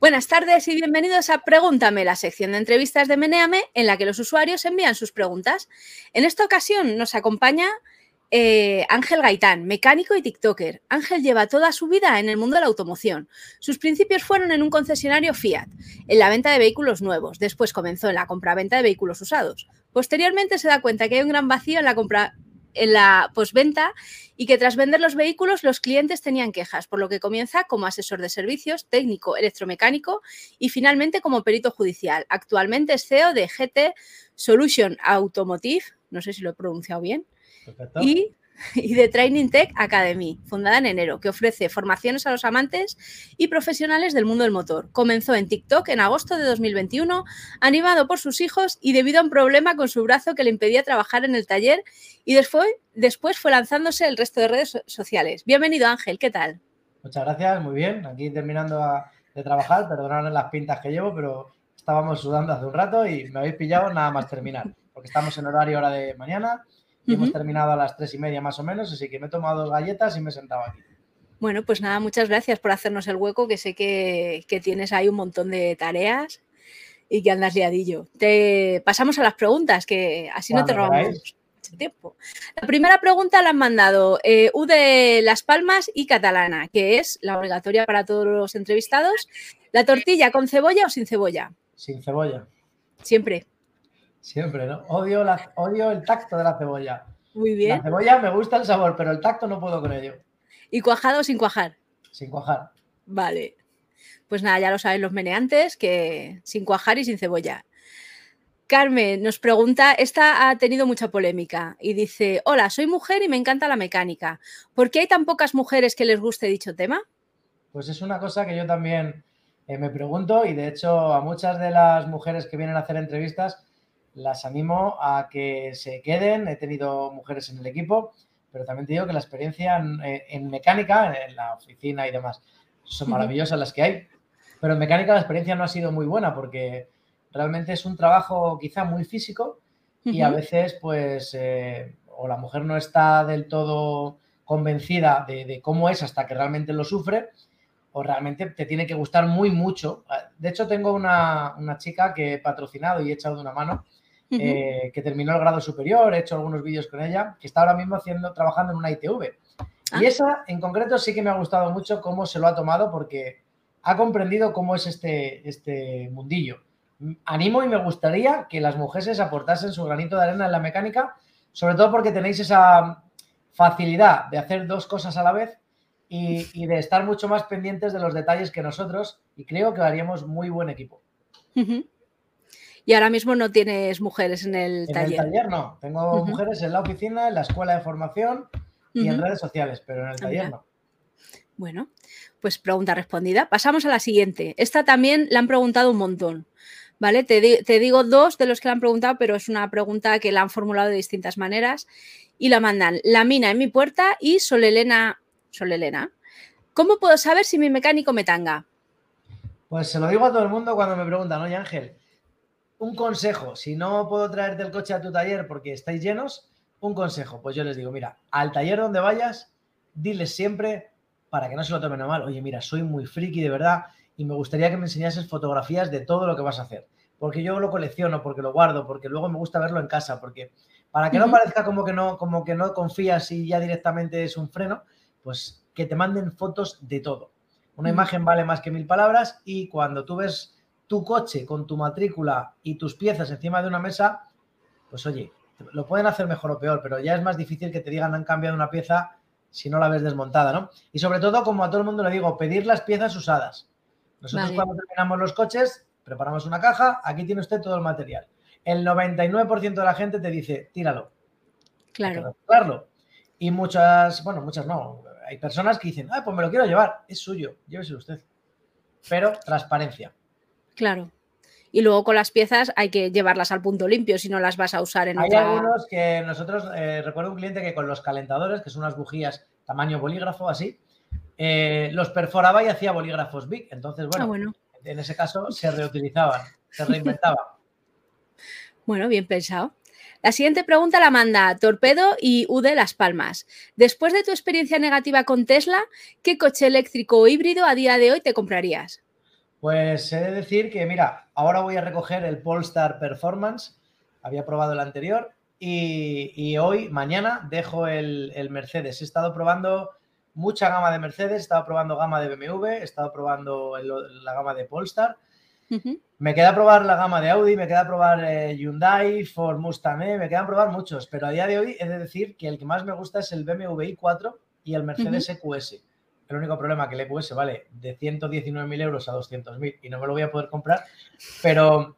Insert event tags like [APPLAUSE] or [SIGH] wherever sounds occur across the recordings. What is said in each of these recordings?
Buenas tardes y bienvenidos a Pregúntame, la sección de entrevistas de Meneame en la que los usuarios envían sus preguntas. En esta ocasión nos acompaña eh, Ángel Gaitán, mecánico y TikToker. Ángel lleva toda su vida en el mundo de la automoción. Sus principios fueron en un concesionario Fiat, en la venta de vehículos nuevos. Después comenzó en la compra-venta de vehículos usados. Posteriormente se da cuenta que hay un gran vacío en la compra en la posventa y que tras vender los vehículos los clientes tenían quejas, por lo que comienza como asesor de servicios, técnico electromecánico y finalmente como perito judicial. Actualmente es CEO de GT Solution Automotive, no sé si lo he pronunciado bien, y [LAUGHS] y de Training Tech Academy, fundada en enero, que ofrece formaciones a los amantes y profesionales del mundo del motor. Comenzó en TikTok en agosto de 2021, animado por sus hijos y debido a un problema con su brazo que le impedía trabajar en el taller y después, fue lanzándose el resto de redes sociales. Bienvenido Ángel, ¿qué tal? Muchas gracias, muy bien. Aquí terminando de trabajar, perdonad las pintas que llevo, pero estábamos sudando hace un rato y me habéis pillado nada más terminar, porque estamos en horario hora de mañana hemos terminado a las tres y media más o menos, así que me he tomado dos galletas y me he sentado aquí. Bueno, pues nada, muchas gracias por hacernos el hueco, que sé que, tienes ahí un montón de tareas y que andas liadillo. Te pasamos a las preguntas, que así no te robamos mucho tiempo. La primera pregunta la han mandado eh, U de Las Palmas y Catalana, que es la obligatoria para todos los entrevistados. ¿La tortilla con cebolla o sin cebolla? Sin cebolla. Siempre. Siempre, ¿no? Odio, la, odio el tacto de la cebolla. Muy bien. La cebolla me gusta el sabor, pero el tacto no puedo con ello. ¿Y cuajado o sin cuajar? Sin cuajar. Vale. Pues nada, ya lo saben los meneantes, que sin cuajar y sin cebolla. Carmen nos pregunta, esta ha tenido mucha polémica y dice, hola, soy mujer y me encanta la mecánica. ¿Por qué hay tan pocas mujeres que les guste dicho tema? Pues es una cosa que yo también eh, me pregunto y de hecho a muchas de las mujeres que vienen a hacer entrevistas las animo a que se queden. He tenido mujeres en el equipo, pero también te digo que la experiencia en, mecánica, en la oficina y demás, son maravillosas las que hay. Pero en mecánica la experiencia no ha sido muy buena porque realmente es un trabajo quizá muy físico y a veces pues eh, o la mujer no está del todo convencida de, cómo es hasta que realmente lo sufre o realmente te tiene que gustar muy mucho. De hecho, tengo una, una chica que he patrocinado y he echado de una mano eh, que terminó el grado superior, he hecho algunos vídeos con ella, que está ahora mismo haciendo, trabajando en una ITV. Y ah. esa en concreto sí que me ha gustado mucho cómo se lo ha tomado porque ha comprendido cómo es este, este mundillo. Animo y me gustaría que las mujeres aportasen su granito de arena en la mecánica, sobre todo porque tenéis esa facilidad de hacer dos cosas a la vez y, de estar mucho más pendientes de los detalles que nosotros y creo que haríamos muy buen equipo. Y ahora mismo no tienes mujeres en el taller. En el taller no. Tengo mujeres en la oficina, en la escuela de formación y en redes sociales, pero en el taller no. Bueno, pues pregunta respondida. Pasamos a la siguiente. Esta también la han preguntado un montón. ¿Vale? Te, digo dos de los que la han preguntado, pero es una pregunta que la han formulado de distintas maneras y la mandan La mina en mi puerta y Sol Elena. Sol Elena. ¿Cómo puedo saber si mi mecánico me tanga? Pues se lo digo a todo el mundo cuando me preguntan, oye Ángel, un consejo, si no puedo traerte el coche a tu taller porque estáis llenos, un consejo, pues yo les digo, mira, al taller donde vayas, diles siempre, para que no se lo tomen a mal, oye, mira, soy muy friki de verdad y me gustaría que me enseñases fotografías de todo lo que vas a hacer, porque yo lo colecciono, porque lo guardo, porque luego me gusta verlo en casa, porque para que no parezca como que no, como que no confías y ya directamente es un freno, pues que te manden fotos de todo. Una imagen vale más que mil palabras y cuando tú ves tu coche con tu matrícula y tus piezas encima de una mesa, pues oye, lo pueden hacer mejor o peor, pero ya es más difícil que te digan han cambiado una pieza si no la ves desmontada, ¿no? Y sobre todo, como a todo el mundo le digo, pedir las piezas usadas. Nosotros cuando terminamos los coches, preparamos una caja, aquí tiene usted todo el material. El 99% de la gente te dice, tíralo. Claro. Y muchas, bueno, muchas no. Hay personas que dicen, ah, pues me lo quiero llevar, es suyo, lléveselo usted. Pero transparencia. Claro. Y luego con las piezas hay que llevarlas al punto limpio si no las vas a usar en Hay algunos que nosotros, eh, recuerdo un cliente que con los calentadores, que son unas bujías tamaño bolígrafo así, eh, los perforaba y hacía bolígrafos big. Entonces, bueno, ah, bueno, en ese caso se reutilizaban, se reinventaban. [LAUGHS] bueno, bien pensado. La siguiente pregunta la manda Torpedo y UD Las Palmas. Después de tu experiencia negativa con Tesla, ¿qué coche eléctrico o híbrido a día de hoy te comprarías? Pues he de decir que, mira, ahora voy a recoger el Polestar Performance. Había probado el anterior y, hoy, mañana, dejo el, Mercedes. He estado probando mucha gama de Mercedes, he estado probando gama de BMW, he estado probando la gama de Polestar. Me queda probar la gama de Audi, me queda probar eh, Hyundai, Ford Mustang, eh, me quedan probar muchos, pero a día de hoy he de decir que el que más me gusta es el BMW i4 y el Mercedes EQS. El único problema que el EQS vale de 119.000 euros a 200.000 y no me lo voy a poder comprar, pero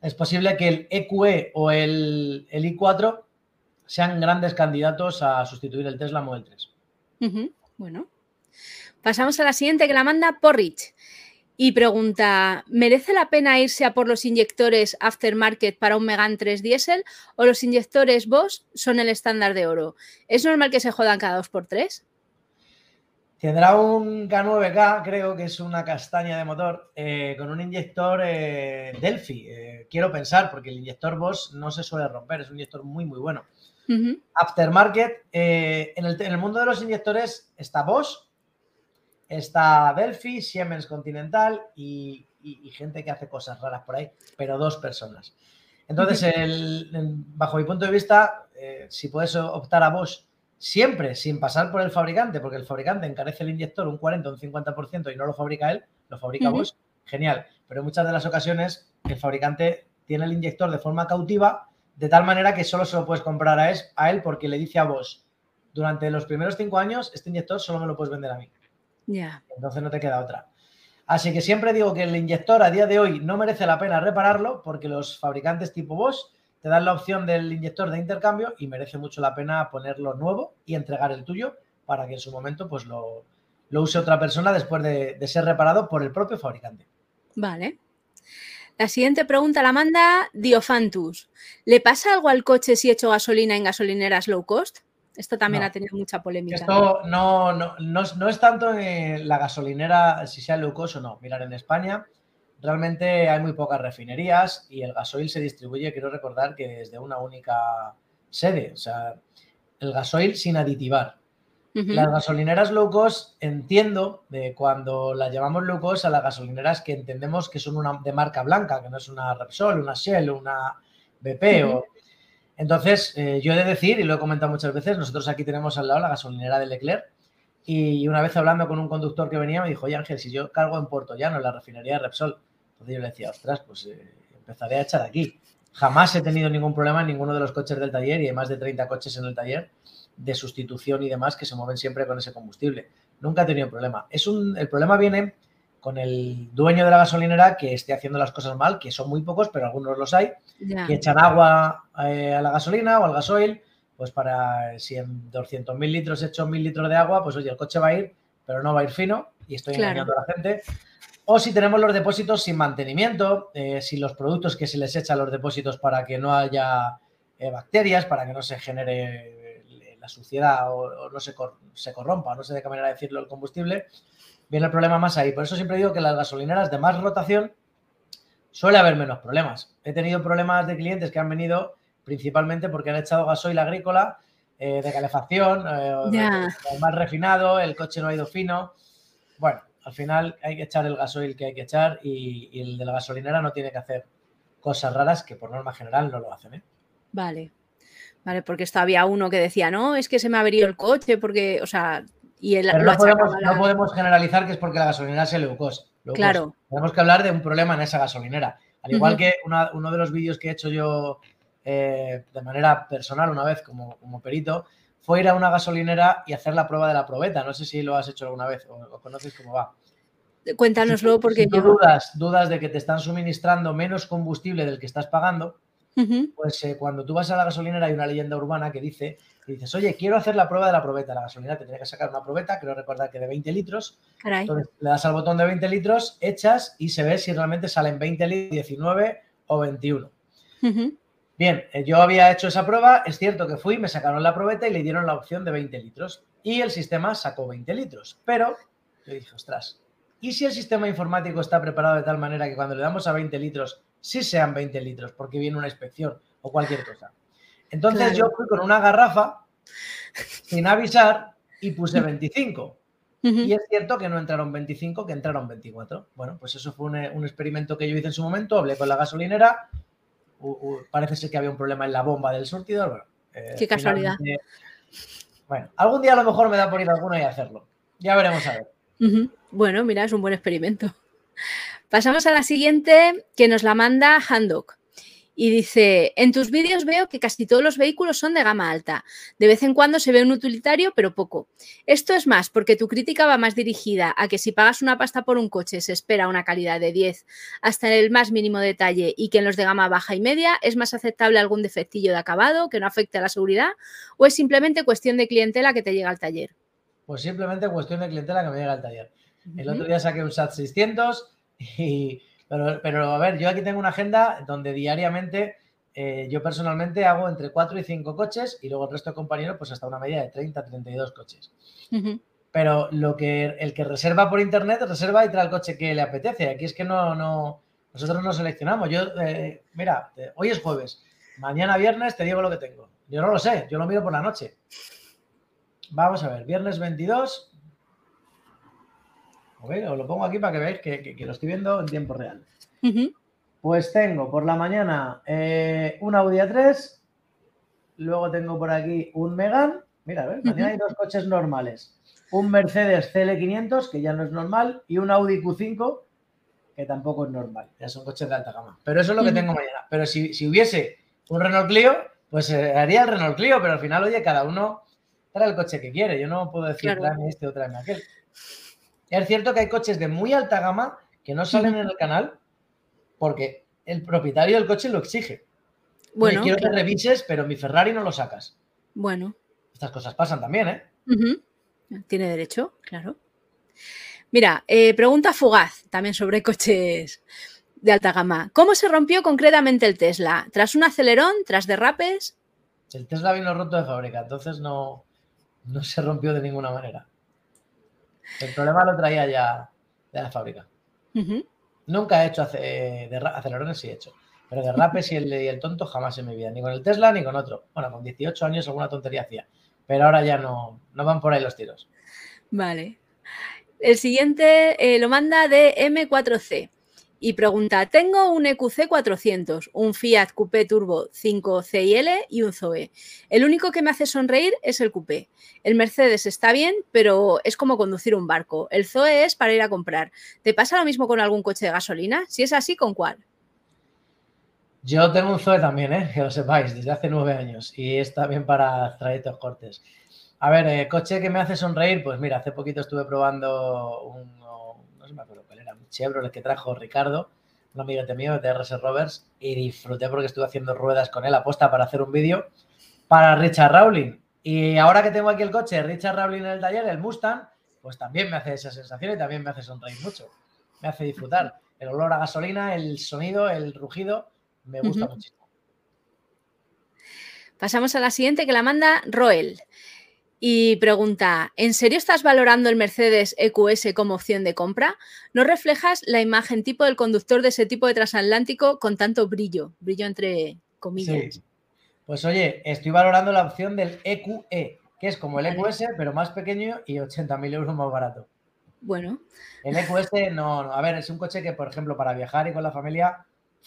es posible que el EQE o el, i4 sean grandes candidatos a sustituir el Tesla Model 3. Bueno, pasamos a la siguiente que la manda Porrich y pregunta, ¿merece la pena irse a por los inyectores aftermarket para un Megan 3 diésel o los inyectores Bosch son el estándar de oro? ¿Es normal que se jodan cada dos por tres? Tendrá un K9K, creo que es una castaña de motor, eh, con un inyector eh, Delphi. Eh, quiero pensar, porque el inyector Bosch no se suele romper, es un inyector muy, muy bueno. Aftermarket, en el, en, el, mundo de los inyectores está Bosch, está Delphi, Siemens Continental y, gente que hace cosas raras por ahí, pero dos personas. Entonces, bajo mi punto de vista, si puedes optar a Bosch siempre sin pasar por el fabricante, porque el fabricante encarece el inyector un 40 o un 50% y no lo fabrica él, lo fabrica vos, genial. Pero en muchas de las ocasiones el fabricante tiene el inyector de forma cautiva, de tal manera que solo se lo puedes comprar a, a él porque le dice a vos, durante los primeros cinco años, este inyector solo me lo puedes vender a mí. Ya. Entonces no te queda otra. Así que siempre digo que el inyector a día de hoy no merece la pena repararlo porque los fabricantes tipo Bosch te dan la opción del inyector de intercambio y merece mucho la pena ponerlo nuevo y entregar el tuyo para que en su momento pues lo, use otra persona después de, ser reparado por el propio fabricante. Vale. La siguiente pregunta la manda Diofantus. ¿Le pasa algo al coche si echo gasolina en gasolineras low cost? Esto también ha tenido mucha polémica. Esto no, no, no, es tanto en la gasolinera, si sea low cost o no. Mirar, en España realmente hay muy pocas refinerías y el gasoil se distribuye, quiero recordar que desde una única sede, o sea, el gasoil sin aditivar. Las gasolineras low cost entiendo de cuando las llamamos low cost a las gasolineras que entendemos que son una de marca blanca, que no es una Repsol, una Shell, una BP o... Entonces, eh, yo he de decir, y lo he comentado muchas veces, nosotros aquí tenemos al lado la gasolinera de Leclerc y una vez hablando con un conductor que venía me dijo, oye Ángel, si yo cargo en Puerto Llano, en la refinería de Repsol, yo le decía, ostras, pues eh, empezaré a echar aquí. Jamás he tenido ningún problema en ninguno de los coches del taller y hay más de 30 coches en el taller de sustitución y demás que se mueven siempre con ese combustible. Nunca he tenido problema. Es un, el problema viene con el dueño de la gasolinera que esté haciendo las cosas mal, que son muy pocos, pero algunos los hay, que echan agua eh, a la gasolina o al gasoil, pues para si en 200.000 litros echo 1.000 litros de agua, pues oye, el coche va a ir, pero no va a ir fino y estoy engañando a la gente. O si tenemos los depósitos sin mantenimiento, eh, si los productos que se les echan los depósitos para que no haya eh, bacterias, para que no se genere eh, la suciedad o, no se, se, corrompa, no sé de qué manera decirlo, el combustible, viene el problema más ahí. Por eso siempre digo que las gasolineras de más rotación suele haber menos problemas. He tenido problemas de clientes que han venido principalmente porque han echado gasoil agrícola de calefacción, más refinado, el coche no ha ido fino. Bueno, al final hay que echar el gasoil que hay que echar y, el de la gasolinera no tiene que hacer cosas raras que por norma general no lo hacen. ¿eh? Vale, vale, porque esto había uno que decía, no, es que se me ha averido el coche porque, o sea, y el, Pero no, podemos, generalizar que es porque la gasolinera se le cost. Claro. Tenemos que hablar de un problema en esa gasolinera. Al igual que uno de los vídeos que he hecho yo eh, de manera personal una vez como, como perito, fue ir a una gasolinera y hacer la prueba de la probeta. No sé si lo has hecho alguna vez o, conoces cómo va. Cuéntanoslo porque yo... dudas, dudas de que te están suministrando menos combustible del que estás pagando, pues eh, cuando tú vas a la gasolinera hay una leyenda urbana que dice, que dices, oye, quiero hacer la prueba de la probeta. La gasolinera te tiene que sacar una probeta, creo recordar que de 20 litros. Entonces le das al botón de 20 litros, echas y se ve si realmente salen 20 litros, 19 o 21. Bien, eh, yo había hecho esa prueba, es cierto que fui, me sacaron la probeta y le dieron la opción de 20 litros. Y el sistema sacó 20 litros. Pero yo dije, ostras, ¿y si el sistema informático está preparado de tal manera que cuando le damos a 20 litros, sí sean 20 litros, porque viene una inspección o cualquier cosa? Entonces yo fui con una garrafa sin avisar y puse 25. Y es cierto que no entraron 25, que entraron 24. Bueno, pues eso fue un, experimento que yo hice en su momento, hablé con la gasolinera, parece ser que había un problema en la bomba del surtidor. Eh, Qué casualidad. Bueno, algún día a lo mejor me da por ir a alguno y hacerlo. Ya veremos a ver. Bueno, mira, es un buen experimento. Pasamos a la siguiente que nos la manda Handok. Y dice, en tus vídeos veo que casi todos los vehículos son de gama alta. De vez en cuando se ve un utilitario, pero poco. Esto es más porque tu crítica va más dirigida a que si pagas una pasta por un coche se espera una calidad de 10 hasta en el más mínimo detalle y que en los de gama baja y media es más aceptable algún defectillo de acabado que no afecte a la seguridad o es simplemente cuestión de clientela que te llega al taller. Pues simplemente cuestión de clientela que me llega al taller. El otro día saqué un SAT 600 y pero, a ver, yo aquí tengo una agenda donde diariamente eh, yo personalmente hago entre 4 y 5 coches y luego el resto de compañeros pues hasta una media de 30, 32 coches. Pero lo que el que reserva por internet reserva y trae el coche que le apetece. Aquí es que no, no nosotros no seleccionamos. Yo, eh, mira, hoy es jueves, mañana viernes te digo lo que tengo. Yo no lo sé, yo lo miro por la noche. Vamos a ver, viernes 22, os lo pongo aquí para que veáis que, lo estoy viendo en tiempo real. Pues tengo por la mañana eh, un Audi A3, luego tengo por aquí un Megan, mira, ¿ves? mañana hay dos coches normales, un Mercedes CL500, que ya no es normal, y un Audi Q5, que tampoco es normal, ya son coches de alta gama. Pero eso es lo que tengo mañana. Pero si, hubiese un Renault Clio, pues eh, haría el Renault Clio, pero al final, oye, cada uno trae el coche que quiere. Yo no puedo decir, tráeme este o tráeme aquel. Es cierto que hay coches de muy alta gama que no salen en el canal porque el propietario del coche lo exige. Bueno, quiero que revises, pero mi Ferrari no lo sacas. Bueno. Estas cosas pasan también, ¿eh? Tiene derecho, claro. Mira, eh, pregunta fugaz también sobre coches de alta gama. ¿Cómo se rompió concretamente el Tesla? ¿Tras un acelerón? ¿Tras derrapes? El Tesla vino roto de fábrica, entonces no, no se rompió de ninguna manera. El problema lo traía ya de la fábrica. Nunca he hecho acelerones, sí he hecho. Pero derrapes y el, y el tonto jamás en mi vida. Ni con el Tesla ni con otro. Bueno, con 18 años alguna tontería hacía. Pero ahora ya no, no van por ahí los tiros. Vale. El siguiente eh, lo manda de M4C y pregunta, tengo un EQC 400, un Fiat Coupé Turbo 5 CIL y un Zoe. El único que me hace sonreír es el Coupé. El Mercedes está bien, pero es como conducir un barco. El Zoe es para ir a comprar. ¿Te pasa lo mismo con algún coche de gasolina? Si es así, ¿con cuál? Yo tengo un Zoe también, ¿eh? que lo sepáis, desde hace nueve años y es también para trayectos cortes. A ver, eh, coche que me hace sonreír, pues mira, hace poquito estuve probando un, no sé me acuerdo Chevrolet que trajo Ricardo, un amiguete mío de RS Rovers, y disfruté porque estuve haciendo ruedas con él aposta para hacer un vídeo para Richard Rowling. Y ahora que tengo aquí el coche Richard Rowling en el taller, el Mustang, pues también me hace esa sensación y también me hace sonreír mucho. Me hace disfrutar. El olor a gasolina, el sonido, el rugido, me gusta muchísimo. Pasamos a la siguiente que la manda Roel y pregunta, ¿en serio estás valorando el Mercedes EQS como opción de compra? ¿No reflejas la imagen tipo del conductor de ese tipo de transatlántico con tanto brillo? Brillo entre comillas. Sí. Pues oye, estoy valorando la opción del EQE, e, que es como el EQS, pero más pequeño y 80.000 euros más barato. Bueno. El EQS no, no, a ver, es un coche que, por ejemplo, para viajar y con la familia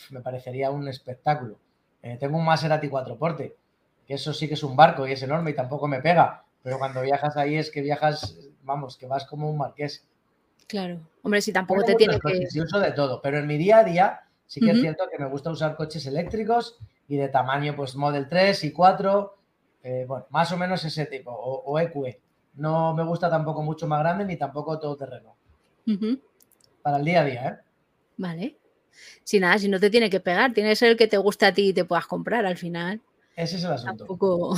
me parecería un espectáculo. Eh, tengo un Maserati 4 porte, que eso sí que es un barco y es enorme y tampoco me pega pero cuando viajas ahí es que viajas, vamos, que vas como un marqués. Claro. Hombre, si tampoco te tiene que... Sí uso de todo, pero en mi día a día sí que es cierto que me gusta usar coches eléctricos y de tamaño, pues Model 3 y 4, eh, bueno, más o menos ese tipo, o, EQE. E. No me gusta tampoco mucho más grande ni tampoco todo terreno. Para el día a día, ¿eh? Vale. Si nada, si no te tiene que pegar, tiene que ser el que te gusta a ti y te puedas comprar al final. Ese es el asunto. Tampoco...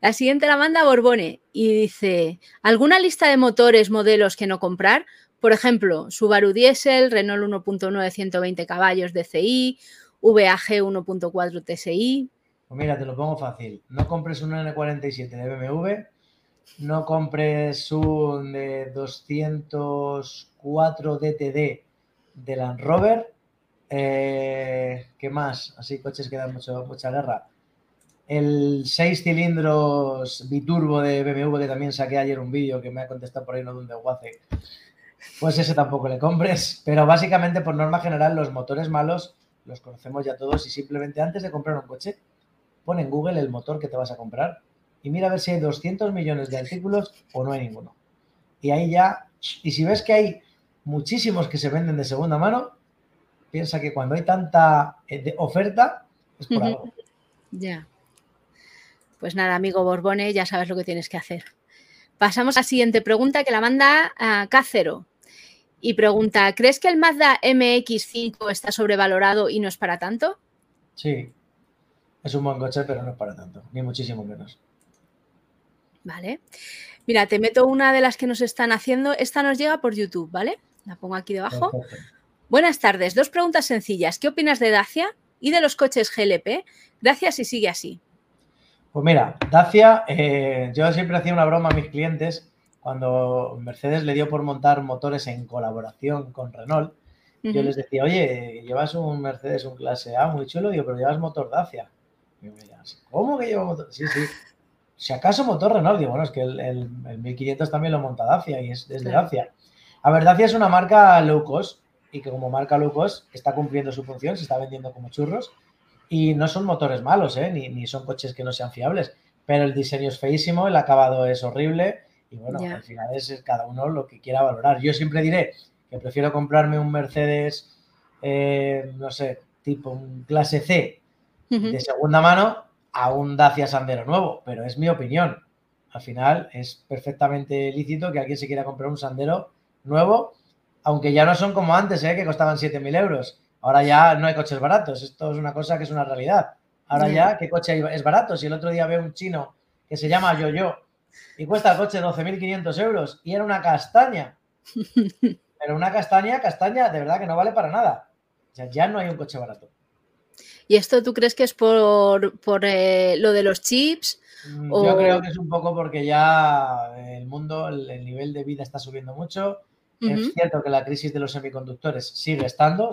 La siguiente la manda Borbone y dice, ¿alguna lista de motores, modelos que no comprar? Por ejemplo, Subaru Diesel, Renault 1.9 120 caballos DCI, VAG 1.4 TSI. Pues mira, te lo pongo fácil. No compres un N47 de BMW, no compres un de 204 DTD de Land Rover. Eh, ¿Qué más? Así coches que dan mucho, mucha guerra. El 6 cilindros biturbo de BMW, que también saqué ayer un vídeo que me ha contestado por ahí uno de un desguace, pues ese tampoco le compres. Pero básicamente, por norma general, los motores malos los conocemos ya todos y simplemente antes de comprar un coche, pon en Google el motor que te vas a comprar y mira a ver si hay 200 millones de artículos o no hay ninguno. Y ahí ya, y si ves que hay muchísimos que se venden de segunda mano, piensa que cuando hay tanta eh, oferta es por algo. Ya. Pues nada, amigo Borbone, ya sabes lo que tienes que hacer. Pasamos a la siguiente pregunta que la manda a K0. Y pregunta, ¿crees que el Mazda MX5 está sobrevalorado y no es para tanto? Sí, es un buen coche, pero no es para tanto, ni muchísimo menos. Vale. Mira, te meto una de las que nos están haciendo. Esta nos llega por YouTube, ¿vale? La pongo aquí debajo. Buenas tardes. Dos preguntas sencillas. ¿Qué opinas de Dacia y de los coches GLP? Gracias y sigue así. Pues mira, Dacia, eh, yo siempre hacía una broma a mis clientes cuando Mercedes le dio por montar motores en colaboración con Renault. Yo les decía, oye, llevas un Mercedes, un clase A muy chulo, digo, pero llevas motor Dacia. Y me decían, ¿cómo que llevo motor? Sí, sí. Si acaso motor Renault, digo, bueno, es que el, 1500 también lo monta Dacia y es desde Dacia. A ver, Dacia es una marca low cost y que como marca low cost está cumpliendo su función, se está vendiendo como churros y no son motores malos, ¿eh? ni, son coches que no sean fiables, pero el diseño es feísimo, el acabado es horrible y bueno, al final es cada uno lo que quiera valorar. Yo siempre diré que prefiero comprarme un Mercedes, eh, no sé, tipo un clase C de segunda mano a un Dacia Sandero nuevo, pero es mi opinión. Al final es perfectamente lícito que alguien se quiera comprar un Sandero nuevo, aunque ya no son como antes, ¿eh? que costaban 7.000 euros. Ahora ya no hay coches baratos, esto es una cosa que es una realidad. Ahora ya, ¿qué coche es barato? Si el otro día veo un chino que se llama Yo-Yo y cuesta el coche 12.500 euros y era una castaña. [LAUGHS] Pero una castaña, castaña, de verdad que no vale para nada. O sea, ya no hay un coche barato. ¿Y esto tú crees que es por, eh, lo de los chips? Mm, yo creo que es un poco porque ya el mundo, el, nivel de vida está subiendo mucho. Es cierto que la crisis de los semiconductores sigue estando,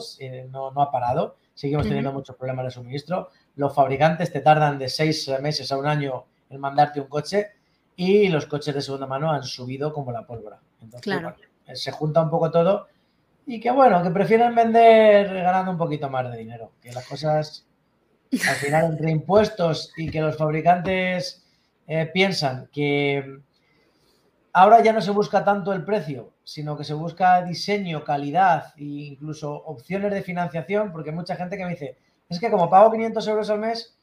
no, ha parado. Seguimos teniendo muchos problemas de suministro. Los fabricantes te tardan de seis meses a un año en mandarte un coche y los coches de segunda mano han subido como la pólvora. Entonces, se junta un poco todo y que bueno, que prefieren vender ganando un poquito más de dinero, que las cosas al final entre impuestos y que los fabricantes eh, piensan que ahora ya no se busca tanto el precio, sino que se busca diseño, calidad e incluso opciones de financiación, porque hay mucha gente que me dice, es que como pago 500 euros al mes,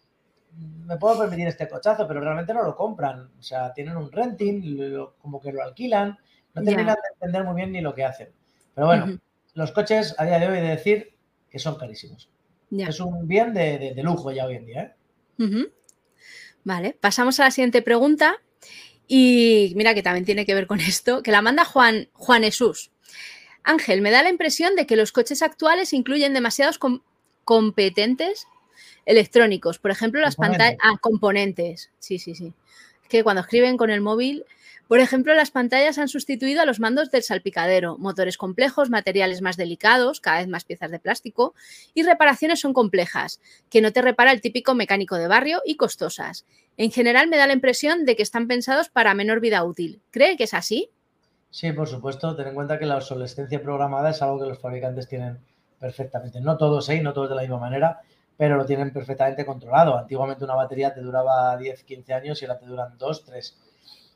me puedo permitir este cochazo, pero realmente no lo compran. O sea, tienen un renting, como que lo alquilan, no terminan de entender muy bien ni lo que hacen. Pero bueno, los coches a día de hoy de decir que son carísimos. Es un bien de, lujo ya hoy en día. ¿eh? Vale, pasamos a la siguiente pregunta. Y mira que también tiene que ver con esto, que la manda Juan, Juan Jesús. Ángel, me da la impresión de que los coches actuales incluyen demasiados competentes electrónicos. Por ejemplo, las pantallas. Ah, componentes. Sí, sí, sí. que cuando escriben con el móvil por ejemplo, las pantallas han sustituido a los mandos del salpicadero, motores complejos, materiales más delicados, cada vez más piezas de plástico, y reparaciones son complejas, que no te repara el típico mecánico de barrio y costosas. En general me da la impresión de que están pensados para menor vida útil. ¿Cree que es así? Sí, por supuesto. Ten en cuenta que la obsolescencia programada es algo que los fabricantes tienen perfectamente. No todos, ¿eh? no todos de la misma manera, pero lo tienen perfectamente controlado. Antiguamente una batería te duraba 10, 15 años y ahora te duran 2, 3.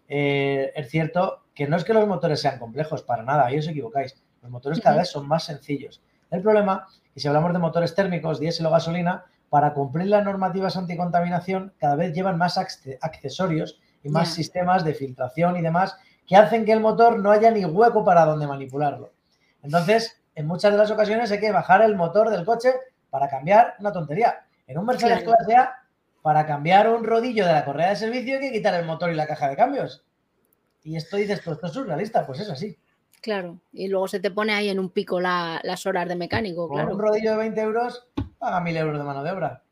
Eh, es cierto que no es que los motores sean complejos, para nada, ahí os equivocáis. Los motores cada vez son más sencillos. El problema, y si hablamos de motores térmicos, diésel o gasolina, para cumplir las normativas anticontaminación, cada vez llevan más accesorios y más sistemas de filtración y demás que hacen que el motor no haya ni hueco para donde manipularlo. Entonces, en muchas de las ocasiones hay que bajar el motor del coche para cambiar una tontería. En un Mercedes clase A para cambiar un rodillo de la correa de servicio hay que quitar el motor y la caja de cambios. Y esto dices, esto es surrealista, pues es así. Claro, y luego se te pone ahí en un pico las horas de mecánico, Con un rodillo de 20 euros, paga 1000 euros de mano de obra.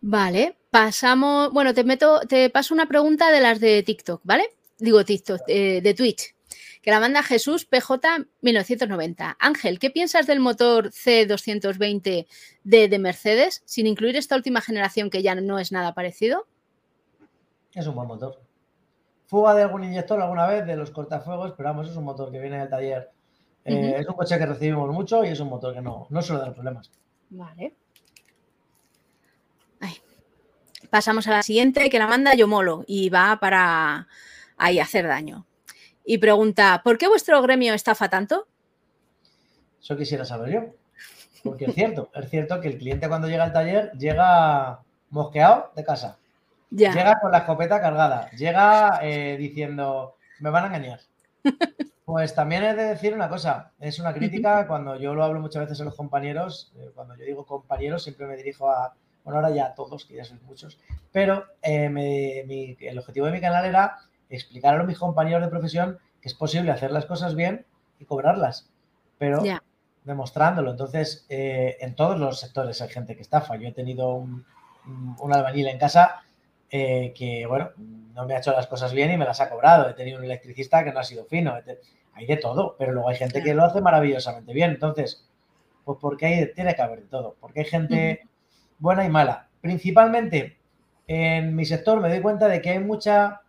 Vale, pasamos. Bueno, te meto, te paso una pregunta de las de TikTok, ¿vale? Digo TikTok, eh, de Twitch. Que la manda Jesús PJ 1990. Ángel, ¿qué piensas del motor C220 de, de Mercedes, sin incluir esta última generación que ya no es nada parecido? Es un buen motor. Fuga de algún inyector alguna vez de los cortafuegos, pero vamos, es un motor que viene del taller. Eh, es un coche que recibimos mucho y es un motor que no, no suele dar problemas. Vale. Pasamos a la siguiente, que la manda Yomolo y va para ahí hacer daño. Y pregunta, ¿por qué vuestro gremio estafa tanto? Eso quisiera saber yo. Porque es cierto, [LAUGHS] es cierto que el cliente cuando llega al taller llega mosqueado de casa. Llega con la escopeta cargada. Llega eh, diciendo, me van a engañar. [LAUGHS] Pues también he de decir una cosa, es una crítica [LAUGHS] cuando yo lo hablo muchas veces a los compañeros, eh, cuando yo digo compañeros siempre me dirijo a, bueno, ahora ya a todos, que ya son muchos, pero eh, el objetivo de mi canal era explicar a mis compañeros de profesión que es posible hacer las cosas bien y cobrarlas, pero demostrándolo. Entonces, eh, en todos los sectores hay gente que estafa. Yo he tenido un, albañil en casa eh, que, bueno, no me ha hecho las cosas bien y me las ha cobrado. He tenido un electricista que no ha sido fino. Hay de todo, pero luego hay gente que lo hace maravillosamente bien. Entonces, pues porque hay, tiene que haber de todo. Porque hay gente buena y mala. Principalmente en mi sector me doy cuenta de que hay mucha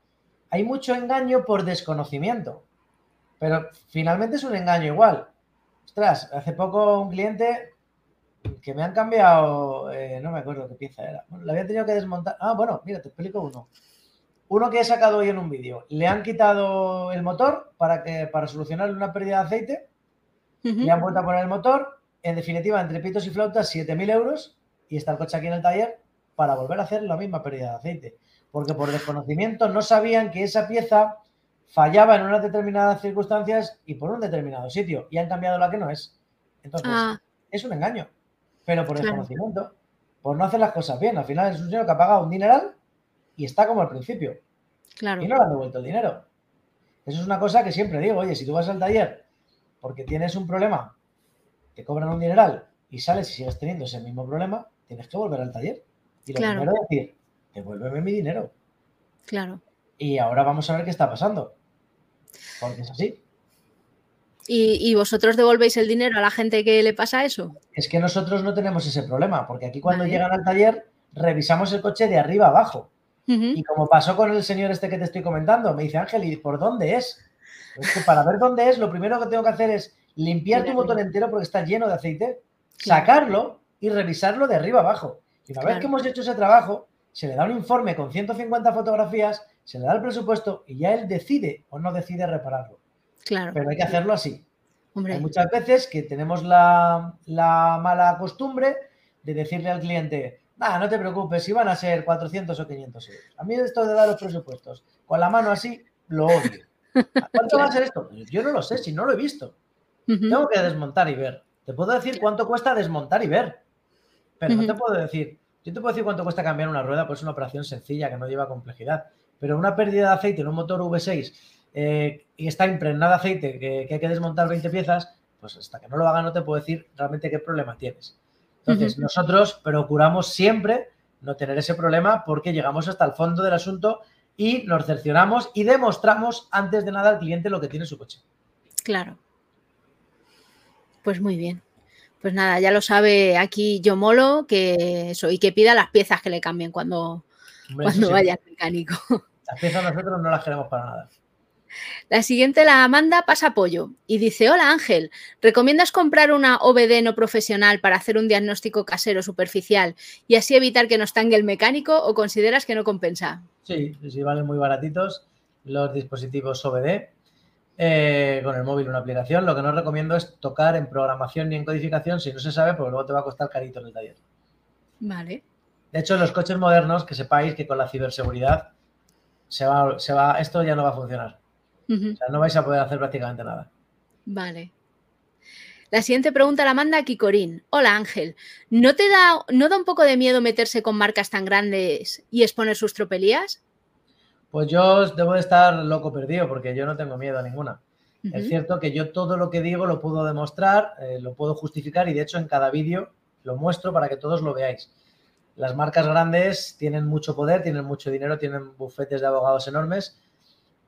hay mucho engaño por desconocimiento. Pero finalmente es un engaño igual. Ostras, hace poco un cliente que me han cambiado, eh, no me acuerdo qué pieza era. Bueno, le había tenido que desmontar. Ah, bueno, mira, te explico uno. Uno que he sacado hoy en un vídeo. Le han quitado el motor para, que, para solucionar una pérdida de aceite. Le han vuelto a poner el motor. En definitiva, entre pitos y flautas, 7.000 euros y está el coche aquí en el taller para volver a hacer la misma pérdida de aceite. Porque por desconocimiento no sabían que esa pieza fallaba en unas determinadas circunstancias y por un determinado sitio y han cambiado la que no es. Entonces, ah. es un engaño, pero por desconocimiento, por no hacer las cosas bien. Al final es un señor que ha pagado un dineral y está como al principio. Claro. Y no le han devuelto el dinero. Eso es una cosa que siempre digo, oye, si tú vas al taller porque tienes un problema, te cobran un dineral y sales y sigues teniendo ese mismo problema, tienes que volver al taller. Y lo primero es decir, devuélveme mi dinero. Claro. Y ahora vamos a ver qué está pasando. Porque es así. ¿Y, vosotros devolvéis el dinero a la gente que le pasa eso? Es que nosotros no tenemos ese problema, porque aquí cuando llegan al taller revisamos el coche de arriba abajo. Y como pasó con el señor este que te estoy comentando, me dice Ángel, ¿y por dónde es? Es que para ver dónde es, lo primero que tengo que hacer es limpiar tu motor entero porque está lleno de aceite, sacarlo y revisarlo de arriba abajo. Y una vez que hemos hecho ese trabajo, se le da un informe con 150 fotografías, se le da el presupuesto y ya él decide o no decide repararlo. Claro. Pero hay que hacerlo así. Hay muchas veces que tenemos la, mala costumbre de decirle al cliente, nada, no te preocupes, si van a ser 400 o 500 euros. A mí esto de dar los presupuestos con la mano así, lo odio. [LAUGHS] ¿Cuánto va a ser esto? Yo no lo sé, si no lo he visto. Tengo que desmontar y ver. Te puedo decir cuánto cuesta desmontar y ver. Pero no te puedo decir, yo te puedo decir cuánto cuesta cambiar una rueda, pues es una operación sencilla que no lleva complejidad. Pero una pérdida de aceite en un motor V6 eh, y está impregnada de aceite que, hay que desmontar 20 piezas, pues hasta que no lo haga no te puedo decir realmente qué problema tienes. Entonces, nosotros procuramos siempre no tener ese problema porque llegamos hasta el fondo del asunto y nos cercioramos y demostramos antes de nada al cliente lo que tiene su coche. Claro. Pues muy bien. Pues nada, ya lo sabe aquí yo molo que eso, y que pida las piezas que le cambien cuando, cuando vaya al mecánico. [LAUGHS] Las piezas nosotros no las queremos para nada. La siguiente la manda pasa apoyo y dice, hola Ángel, ¿recomiendas comprar una OBD no profesional para hacer un diagnóstico casero superficial y así evitar que nos tangue el mecánico o consideras que no compensa? Sí, sí, valen muy baratitos los dispositivos OBD. Eh, con el móvil una aplicación. Lo que no recomiendo es tocar en programación ni en codificación si no se sabe, porque luego te va a costar carito en el taller. Vale. De hecho, en los coches modernos, que sepáis que con la ciberseguridad se va, se va, esto ya no va a funcionar. O sea, no vais a poder hacer prácticamente nada. Vale. La siguiente pregunta la manda Kikorín. Hola Ángel, ¿no te da, no da un poco de miedo meterse con marcas tan grandes y exponer sus tropelías? Pues yo debo de estar loco perdido porque yo no tengo miedo a ninguna. Es cierto que yo todo lo que digo lo puedo demostrar, eh, lo puedo justificar y de hecho en cada vídeo lo muestro para que todos lo veáis. Las marcas grandes tienen mucho poder, tienen mucho dinero, tienen bufetes de abogados enormes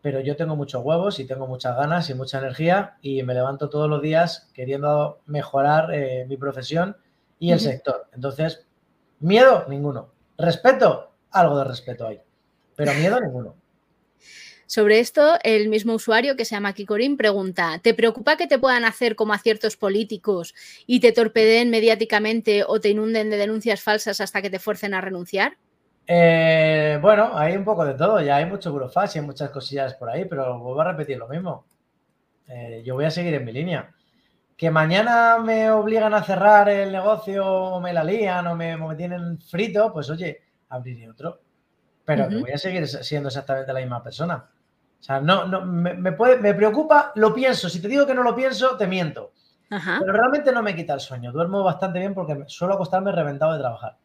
pero yo tengo muchos huevos y tengo muchas ganas y mucha energía y me levanto todos los días queriendo mejorar eh, mi profesión y el sector. Entonces, miedo, ninguno. Respeto, algo de respeto hay, pero miedo, ninguno. Sobre esto, el mismo usuario que se llama Kikorin pregunta, ¿te preocupa que te puedan hacer como a ciertos políticos y te torpedeen mediáticamente o te inunden de denuncias falsas hasta que te fuercen a renunciar? Eh, bueno, hay un poco de todo, ya hay mucho burofax y hay muchas cosillas por ahí, pero vuelvo a repetir lo mismo. Eh, yo voy a seguir en mi línea. Que mañana me obligan a cerrar el negocio o me la lían o me, me tienen frito, pues oye, abriré otro. Pero voy a seguir siendo exactamente la misma persona. O sea, no, no me, puede, me preocupa, lo pienso. Si te digo que no lo pienso, te miento. Pero realmente no me quita el sueño. Duermo bastante bien porque suelo acostarme reventado de trabajar.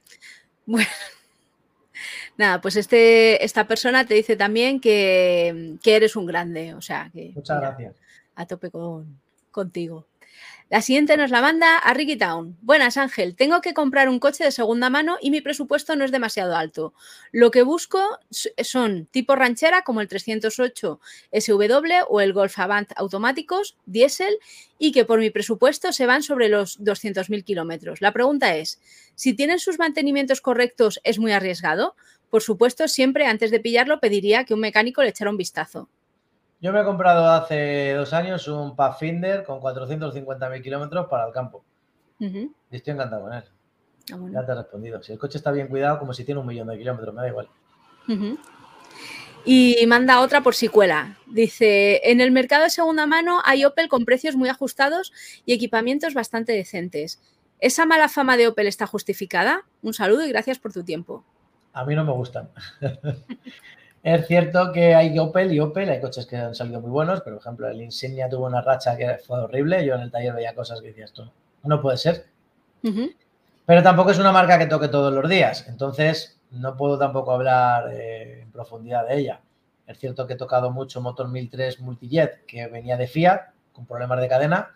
Bueno. [LAUGHS] Nada, pues este, esta persona te dice también que, eres un grande. O sea, que. Muchas gracias. A tope con, contigo. La siguiente nos la manda a Ricky Town. Buenas, Ángel. Tengo que comprar un coche de segunda mano y mi presupuesto no es demasiado alto. Lo que busco son tipo ranchera como el 308 SW o el Golf Avant automáticos, diésel y que por mi presupuesto se van sobre los 200.000 kilómetros. La pregunta es, si tienen sus mantenimientos correctos, ¿es muy arriesgado? Por supuesto, siempre antes de pillarlo pediría que un mecánico le echara un vistazo. Yo me he comprado hace dos años un Pathfinder con 450.000 kilómetros para el campo. Y estoy encantado con él. Ah, ya te he respondido. Si el coche está bien cuidado, como si tiene un millón de kilómetros, me da igual. Y manda otra por si cuela. Dice, en el mercado de segunda mano hay Opel con precios muy ajustados y equipamientos bastante decentes. ¿Esa mala fama de Opel está justificada? Un saludo y gracias por tu tiempo. A mí no me gustan. [LAUGHS] Es cierto que hay Opel y Opel, hay coches que han salido muy buenos, pero por ejemplo el Insignia tuvo una racha que fue horrible, yo en el taller veía cosas que decía esto no puede ser. Pero tampoco es una marca que toque todos los días, entonces no puedo tampoco hablar eh, en profundidad de ella. Es cierto que he tocado mucho motor 1003 Multijet que venía de Fiat con problemas de cadena.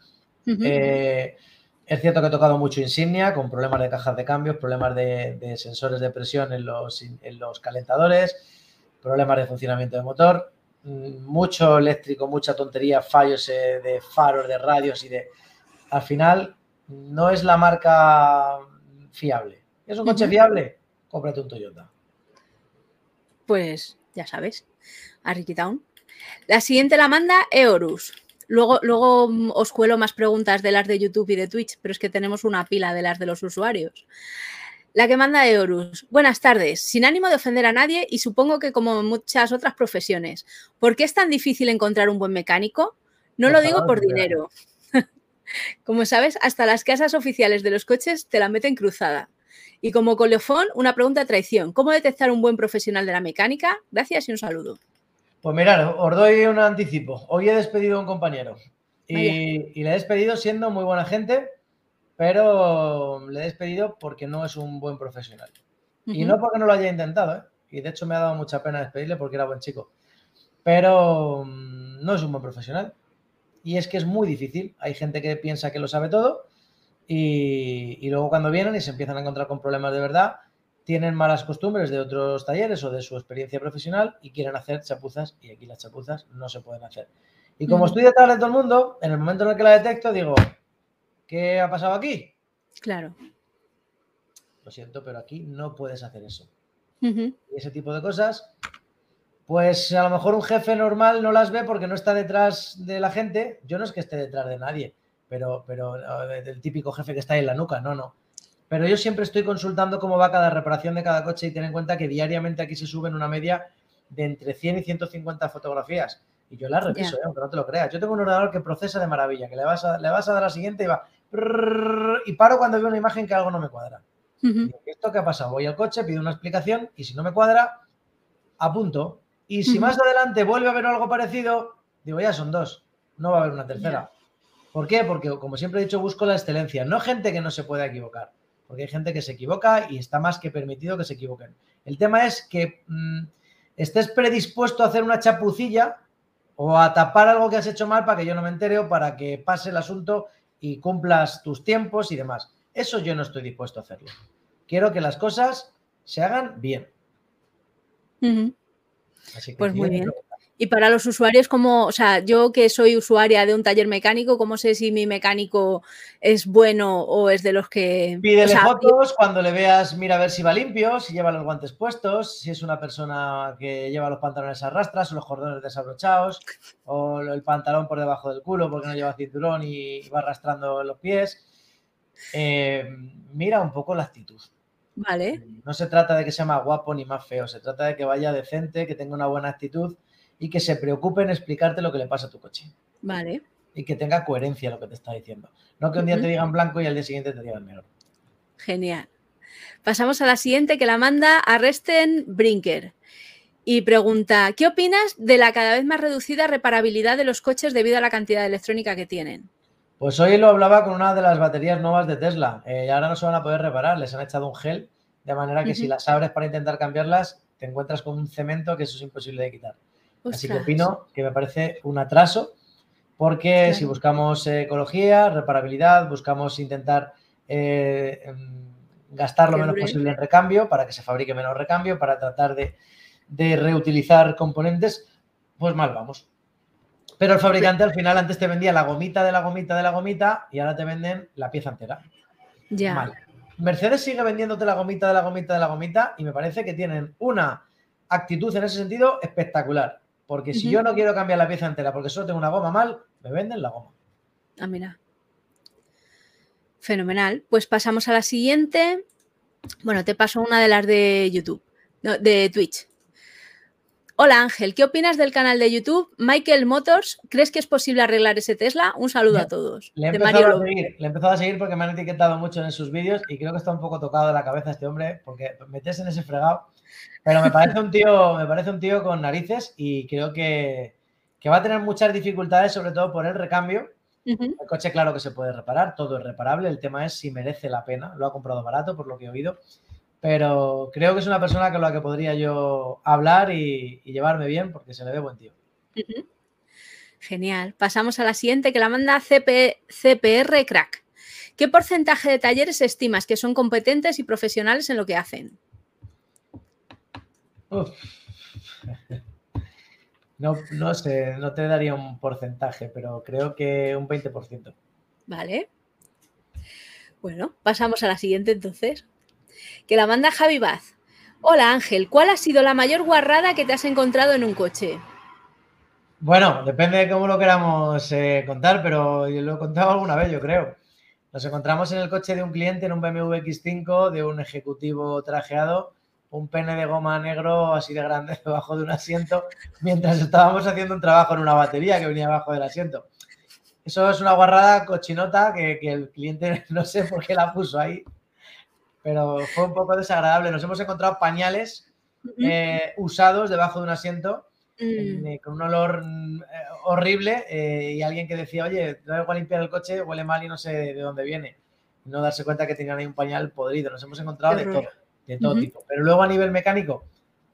Eh, es cierto que he tocado mucho Insignia con problemas de cajas de cambios, problemas de, sensores de presión en los, en los calentadores problemas de funcionamiento de motor, mm, mucho eléctrico, mucha tontería, fallos eh, de faros, de radios y de... Al final, no es la marca fiable. ¿Es un coche fiable? Cómprate un Toyota. Pues ya sabes, a Ricky Town. La siguiente la manda Eorus. Luego, luego mm, os cuelo más preguntas de las de YouTube y de Twitch, pero es que tenemos una pila de las de los usuarios. La que manda Eurus. Buenas tardes. Sin ánimo de ofender a nadie y supongo que como muchas otras profesiones, ¿por qué es tan difícil encontrar un buen mecánico? No lo digo por dinero. [LAUGHS] como sabes, hasta las casas oficiales de los coches te la meten cruzada. Y como colofón, una pregunta de traición. ¿Cómo detectar un buen profesional de la mecánica? Gracias y un saludo. Pues mirad, os doy un anticipo. Hoy he despedido a un compañero y, y, le he despedido siendo muy buena gente, pero le he despedido porque no es un buen profesional. Y no porque no lo haya intentado, ¿eh? y de hecho me ha dado mucha pena despedirle porque era buen chico, pero mm, no es un buen profesional. Y es que es muy difícil. Hay gente que piensa que lo sabe todo y, y luego cuando vienen y se empiezan a encontrar con problemas de verdad, tienen malas costumbres de otros talleres o de su experiencia profesional y quieren hacer chapuzas y aquí las chapuzas no se pueden hacer. Y como estoy detrás de todo el mundo, en el momento en el que la detecto digo, ¿Qué ha pasado aquí? Claro. Lo siento, pero aquí no puedes hacer eso. Y ese tipo de cosas, pues a lo mejor un jefe normal no las ve porque no está detrás de la gente. Yo no es que esté detrás de nadie, pero, pero el típico jefe que está ahí en la nuca, no, no. Pero yo siempre estoy consultando cómo va cada reparación de cada coche y ten en cuenta que diariamente aquí se suben una media de entre 100 y 150 fotografías. Y yo las reviso, ¿eh? aunque no te lo creas. Yo tengo un ordenador que procesa de maravilla, que le vas a, le vas a dar a la siguiente y va, y paro cuando veo una imagen que algo no me cuadra. ¿Esto qué ha pasado? Voy al coche, pido una explicación y si no me cuadra, apunto. Y si más adelante vuelve a ver algo parecido, digo, ya son dos, no va a haber una tercera. ¿Por qué? Porque, como siempre he dicho, busco la excelencia, no gente que no se pueda equivocar, porque hay gente que se equivoca y está más que permitido que se equivoquen. El tema es que mm, estés predispuesto a hacer una chapucilla o a tapar algo que has hecho mal para que yo no me entere o para que pase el asunto y cumplas tus tiempos y demás. Eso yo no estoy dispuesto a hacerlo. Quiero que las cosas se hagan bien. pues muy bien. Y para los usuarios, como, o sea, yo que soy usuaria de un taller mecánico, ¿cómo sé si mi mecánico es bueno o es de los que. Pídele fotos, cuando le veas, mira a ver si va limpio, si lleva los guantes puestos, si es una persona que lleva los pantalones a rastras o los cordones desabrochados, o el pantalón por debajo del culo porque no lleva cinturón y va arrastrando los pies. Eh, mira un poco la actitud. Vale. No se trata de que sea más guapo ni más feo, se trata de que vaya decente, que tenga una buena actitud y que se preocupe en explicarte lo que le pasa a tu coche. Vale. Y que tenga coherencia lo que te está diciendo. No que un día te digan blanco y al día siguiente te digan negro. Genial. Pasamos a la siguiente que la manda Arresten Brinker. Y pregunta, ¿qué opinas de la cada vez más reducida reparabilidad de los coches debido a la cantidad de electrónica que tienen? Pues hoy lo hablaba con una de las baterías nuevas de Tesla. Eh, ahora no se van a poder reparar, les han echado un gel, de manera que si las abres para intentar cambiarlas, te encuentras con un cemento que eso es imposible de quitar. Así que opino que me parece un atraso, porque si buscamos ecología, reparabilidad, buscamos intentar eh, em, gastar lo menos posible en recambio para que se fabrique menos recambio, para tratar de, reutilizar componentes, pues mal vamos. Pero el fabricante al final antes te vendía la gomita de la gomita de la gomita y ahora te venden la pieza entera. Ya. Mercedes sigue vendiéndote la gomita de la gomita de la gomita y me parece que tienen una actitud en ese sentido espectacular. Porque si yo no quiero cambiar la pieza entera porque solo tengo una goma mal, me venden la goma. Ah, mira. Fenomenal. Pues pasamos a la siguiente. Bueno, te paso una de las de YouTube, de Twitch. Hola Ángel, ¿qué opinas del canal de YouTube Michael Motors? ¿Crees que es posible arreglar ese Tesla? Un saludo a todos. Le he, empezado a seguir, le he empezado a seguir porque me han etiquetado mucho en sus vídeos y creo que está un poco tocado de la cabeza este hombre porque metes en ese fregado pero me parece un tío, me parece un tío con narices y creo que, va a tener muchas dificultades, sobre todo por el recambio. El coche, claro que se puede reparar, todo es reparable. El tema es si merece la pena. Lo ha comprado barato, por lo que he oído. Pero creo que es una persona con la que podría yo hablar y, llevarme bien porque se le ve buen tío. Genial. Pasamos a la siguiente que la manda CPR Crack. ¿Qué porcentaje de talleres estimas que son competentes y profesionales en lo que hacen? No, no sé, no te daría un porcentaje, pero creo que un 20%. Vale. Bueno, pasamos a la siguiente entonces. Que la manda Javi Baz. Hola Ángel, ¿cuál ha sido la mayor guarrada que te has encontrado en un coche? Bueno, depende de cómo lo queramos eh, contar, pero yo lo he contado alguna vez, yo creo. Nos encontramos en el coche de un cliente en un BMW X5 de un ejecutivo trajeado un pene de goma negro así de grande [LAUGHS] debajo de un asiento mientras estábamos haciendo un trabajo en una batería que venía debajo del asiento. Eso es una guarrada cochinota que, el cliente [LAUGHS] no sé por qué la puso ahí, pero fue un poco desagradable. Nos hemos encontrado pañales eh, usados debajo de un asiento mm. eh, con un olor eh, horrible y alguien que decía, oye, traigo a limpiar el coche, huele mal y no sé de dónde viene. no darse cuenta que tenían ahí un pañal podrido. Nos hemos encontrado de todo de todo tipo. Pero luego a nivel mecánico,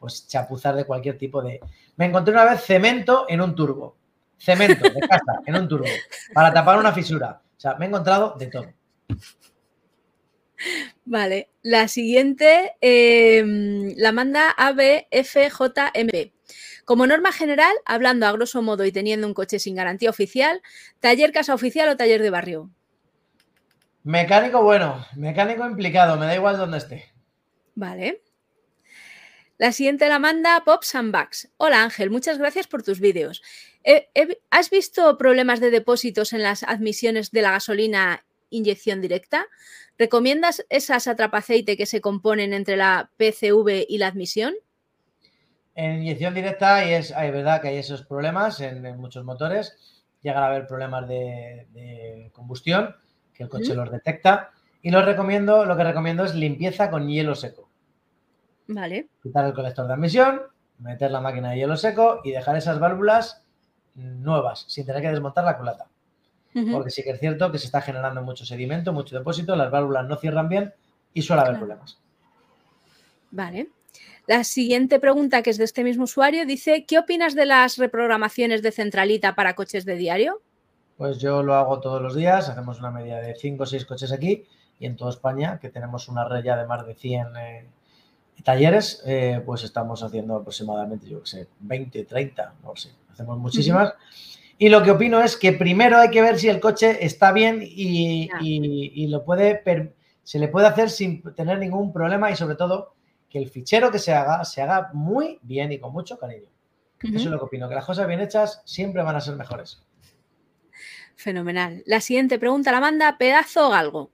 pues chapuzar de cualquier tipo de... Me encontré una vez cemento en un turbo. Cemento de casa en un turbo. Para tapar una fisura. O sea, me he encontrado de todo. Vale, la siguiente em, la manda ABFJMP. Como norma general, hablando a grosso modo y teniendo un coche sin garantía oficial, taller casa oficial o taller de barrio. Mecánico bueno, mecánico implicado, me da igual donde esté. Vale. La siguiente la manda Pops and Bugs. Hola Ángel, muchas gracias por tus vídeos. ¿Has visto problemas de depósitos en las admisiones de la gasolina inyección directa? ¿Recomiendas esas atrapaceite que se componen entre la PCV y la admisión? En inyección directa y es, hay verdad que hay esos problemas en, muchos motores. Llegan a haber problemas de, combustión, que el coche los detecta. Y lo recomiendo, lo que recomiendo es limpieza con hielo seco. Vale. Quitar el colector de admisión, meter la máquina de hielo seco y dejar esas válvulas nuevas, sin tener que desmontar la culata. Porque sí que es cierto que se está generando mucho sedimento, mucho depósito, las válvulas no cierran bien y suele haber problemas. Vale. La siguiente pregunta, que es de este mismo usuario, dice, ¿qué opinas de las reprogramaciones de centralita para coches de diario? Pues yo lo hago todos los días, hacemos una media de 5 o 6 coches aquí y en toda España, que tenemos una red ya de más de 100 Talleres, eh, pues estamos haciendo aproximadamente, yo qué sé, 20, 30, no sé, hacemos muchísimas. Y lo que opino es que primero hay que ver si el coche está bien y, lo puede, se le puede hacer sin tener ningún problema y sobre todo que el fichero que se haga se haga muy bien y con mucho cariño. Eso es lo que opino, que las cosas bien hechas siempre van a ser mejores. Fenomenal. La siguiente pregunta la manda Pedazo Galgo.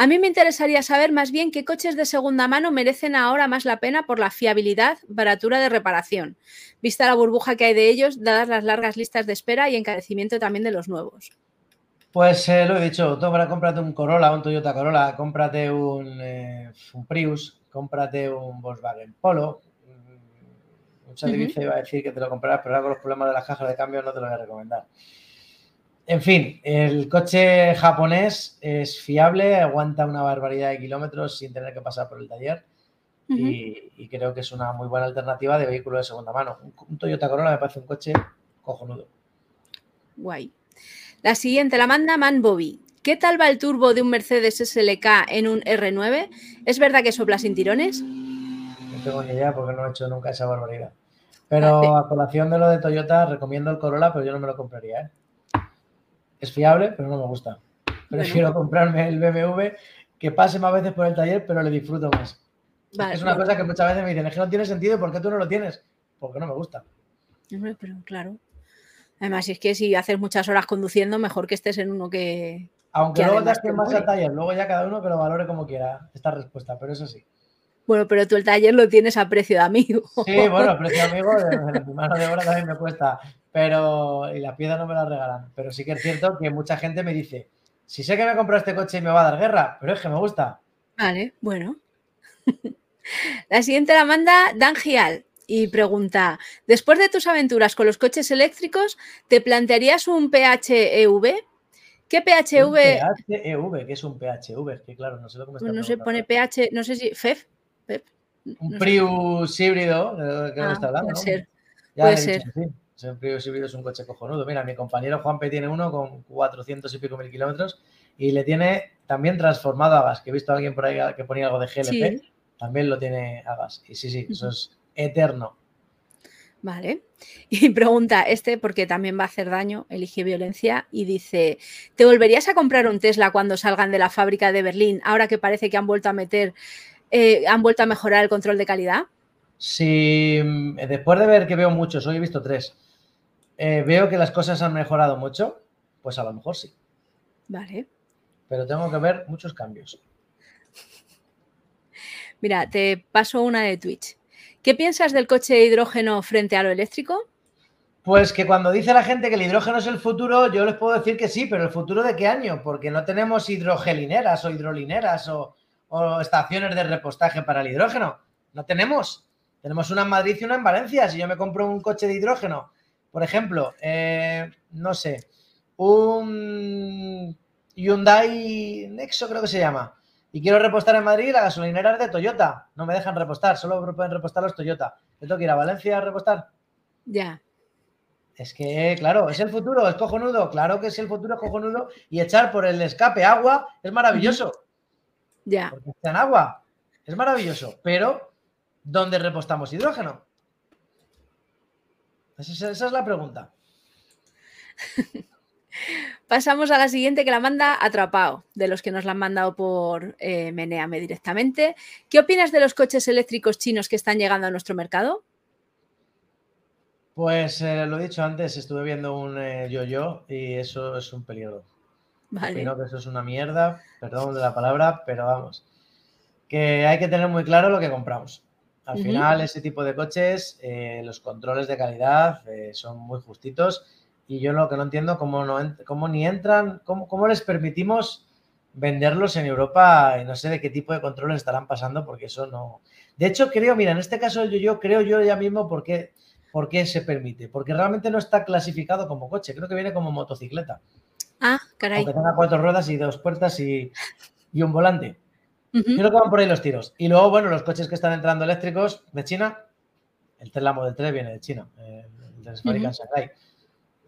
A mí me interesaría saber más bien qué coches de segunda mano merecen ahora más la pena por la fiabilidad, baratura de reparación, vista la burbuja que hay de ellos, dadas las largas listas de espera y encarecimiento también de los nuevos. Pues eh, lo he dicho, tú para cómprate un Corolla, un Toyota Corolla, cómprate un, eh, Prius, cómprate un Volkswagen Polo. Mucha uh iba a decir que te lo comprarás, pero ahora con los problemas de las cajas de cambio no te lo voy a recomendar. En fin, el coche japonés es fiable, aguanta una barbaridad de kilómetros sin tener que pasar por el taller y, creo que es una muy buena alternativa de vehículo de segunda mano. Un, Toyota Corolla me parece un coche cojonudo. Guay. La siguiente la manda Man Bobby. ¿Qué tal va el turbo de un Mercedes SLK en un R9? ¿Es verdad que sopla sin tirones? No tengo ni idea porque no he hecho nunca esa barbaridad. Pero a colación de lo de Toyota recomiendo el Corolla, pero yo no me lo compraría. ¿eh? Es fiable, pero no me gusta. Prefiero comprarme el BMW que pase más veces por el taller, pero le disfruto más. es una cosa que muchas veces me dicen, es que no tiene sentido, ¿por qué tú no lo tienes? Porque no me gusta. pero claro. Además, es que si haces muchas horas conduciendo, mejor que estés en uno que. Aunque luego te hagas más al taller, luego ya cada uno que lo valore como quiera esta respuesta, pero eso sí. Bueno, pero tú el taller lo tienes a precio de amigo. Sí, bueno, a precio de amigo, de, mi mano de obra también me cuesta pero y las piezas no me las regalan. Pero sí que es cierto que mucha gente me dice, si sé que me compro este coche y me va a dar guerra, pero es que me gusta. Vale, bueno. [LAUGHS] la siguiente la manda Dan Gial y pregunta, después de tus aventuras con los coches eléctricos, ¿te plantearías un PHEV? ¿Qué PHEV? PHEV, ¿qué es un PHEV? Es que claro, no sé lo que me está No se pone PH, no sé si FEF. un Prius híbrido, que ah, está hablando. Puede ser. puede ser. Siempre es un coche cojonudo. Mira, mi compañero Juanpe tiene uno con 400 y pico mil kilómetros y le tiene también transformado a gas, que he visto a alguien por ahí que ponía algo de GLP, también lo tiene a gas. Y sí, sí, eso es eterno. Vale. [LAUGHS] Y pregunta este, porque también va a hacer daño, elige violencia, y dice, ¿te volverías a comprar un Tesla cuando salgan de la fábrica de Berlín, ahora que parece que han vuelto a meter, eh, han vuelto a mejorar el control de calidad? Si después de ver que veo muchos, hoy he visto tres, eh, veo que las cosas han mejorado mucho, pues a lo mejor sí. Vale. Pero tengo que ver muchos cambios. Mira, te paso una de Twitch. ¿Qué piensas del coche de hidrógeno frente a lo eléctrico? Pues que cuando dice la gente que el hidrógeno es el futuro, yo les puedo decir que sí, pero ¿el futuro de qué año? Porque no tenemos hidrogelineras o hidrolineras o, o estaciones de repostaje para el hidrógeno. No tenemos. Tenemos una en Madrid y una en Valencia. Si yo me compro un coche de hidrógeno por ejemplo, eh, no sé, un Hyundai Nexo creo que se llama, y quiero repostar en Madrid, la gasolinera es de Toyota. No me dejan repostar, solo pueden repostar los Toyota. ¿Yo tengo que ir a Valencia a repostar? Ya. Es que, claro, es el futuro, es cojonudo. Claro que es el futuro, es cojonudo. Y echar por el escape agua es maravilloso. Ya. Porque echan agua. Es maravilloso. Pero, ¿dónde repostamos hidrógeno? Esa, es la pregunta. [LAUGHS] Pasamos a la siguiente que la manda Atrapado, de los que nos la han mandado por eh, Meneame directamente. ¿Qué opinas de los coches eléctricos chinos que están llegando a nuestro mercado? Pues eh, lo he dicho antes, estuve viendo un eh, yo-yo y eso es un peligro. Vale. Opino que eso es una mierda, perdón de la palabra, pero vamos, que hay que tener muy claro lo que compramos. Al final, ese tipo de coches, eh, los controles de calidad eh, son muy justitos y yo lo que no entiendo cómo, no, cómo ni entran, cómo, cómo, les permitimos venderlos en Europa y no sé de qué tipo de controles estarán pasando porque eso no... De hecho, creo, mira, en este caso yo, yo creo yo ya mismo por qué, por qué se permite, porque realmente no está clasificado como coche, creo que viene como motocicleta. Ah, caray. Aunque tenga cuatro ruedas y dos puertas y, y un volante. Creo que van por ahí los tiros. Y luego, bueno, los coches que están entrando eléctricos de China, el Tesla Model 3 viene de China, el de Shanghai.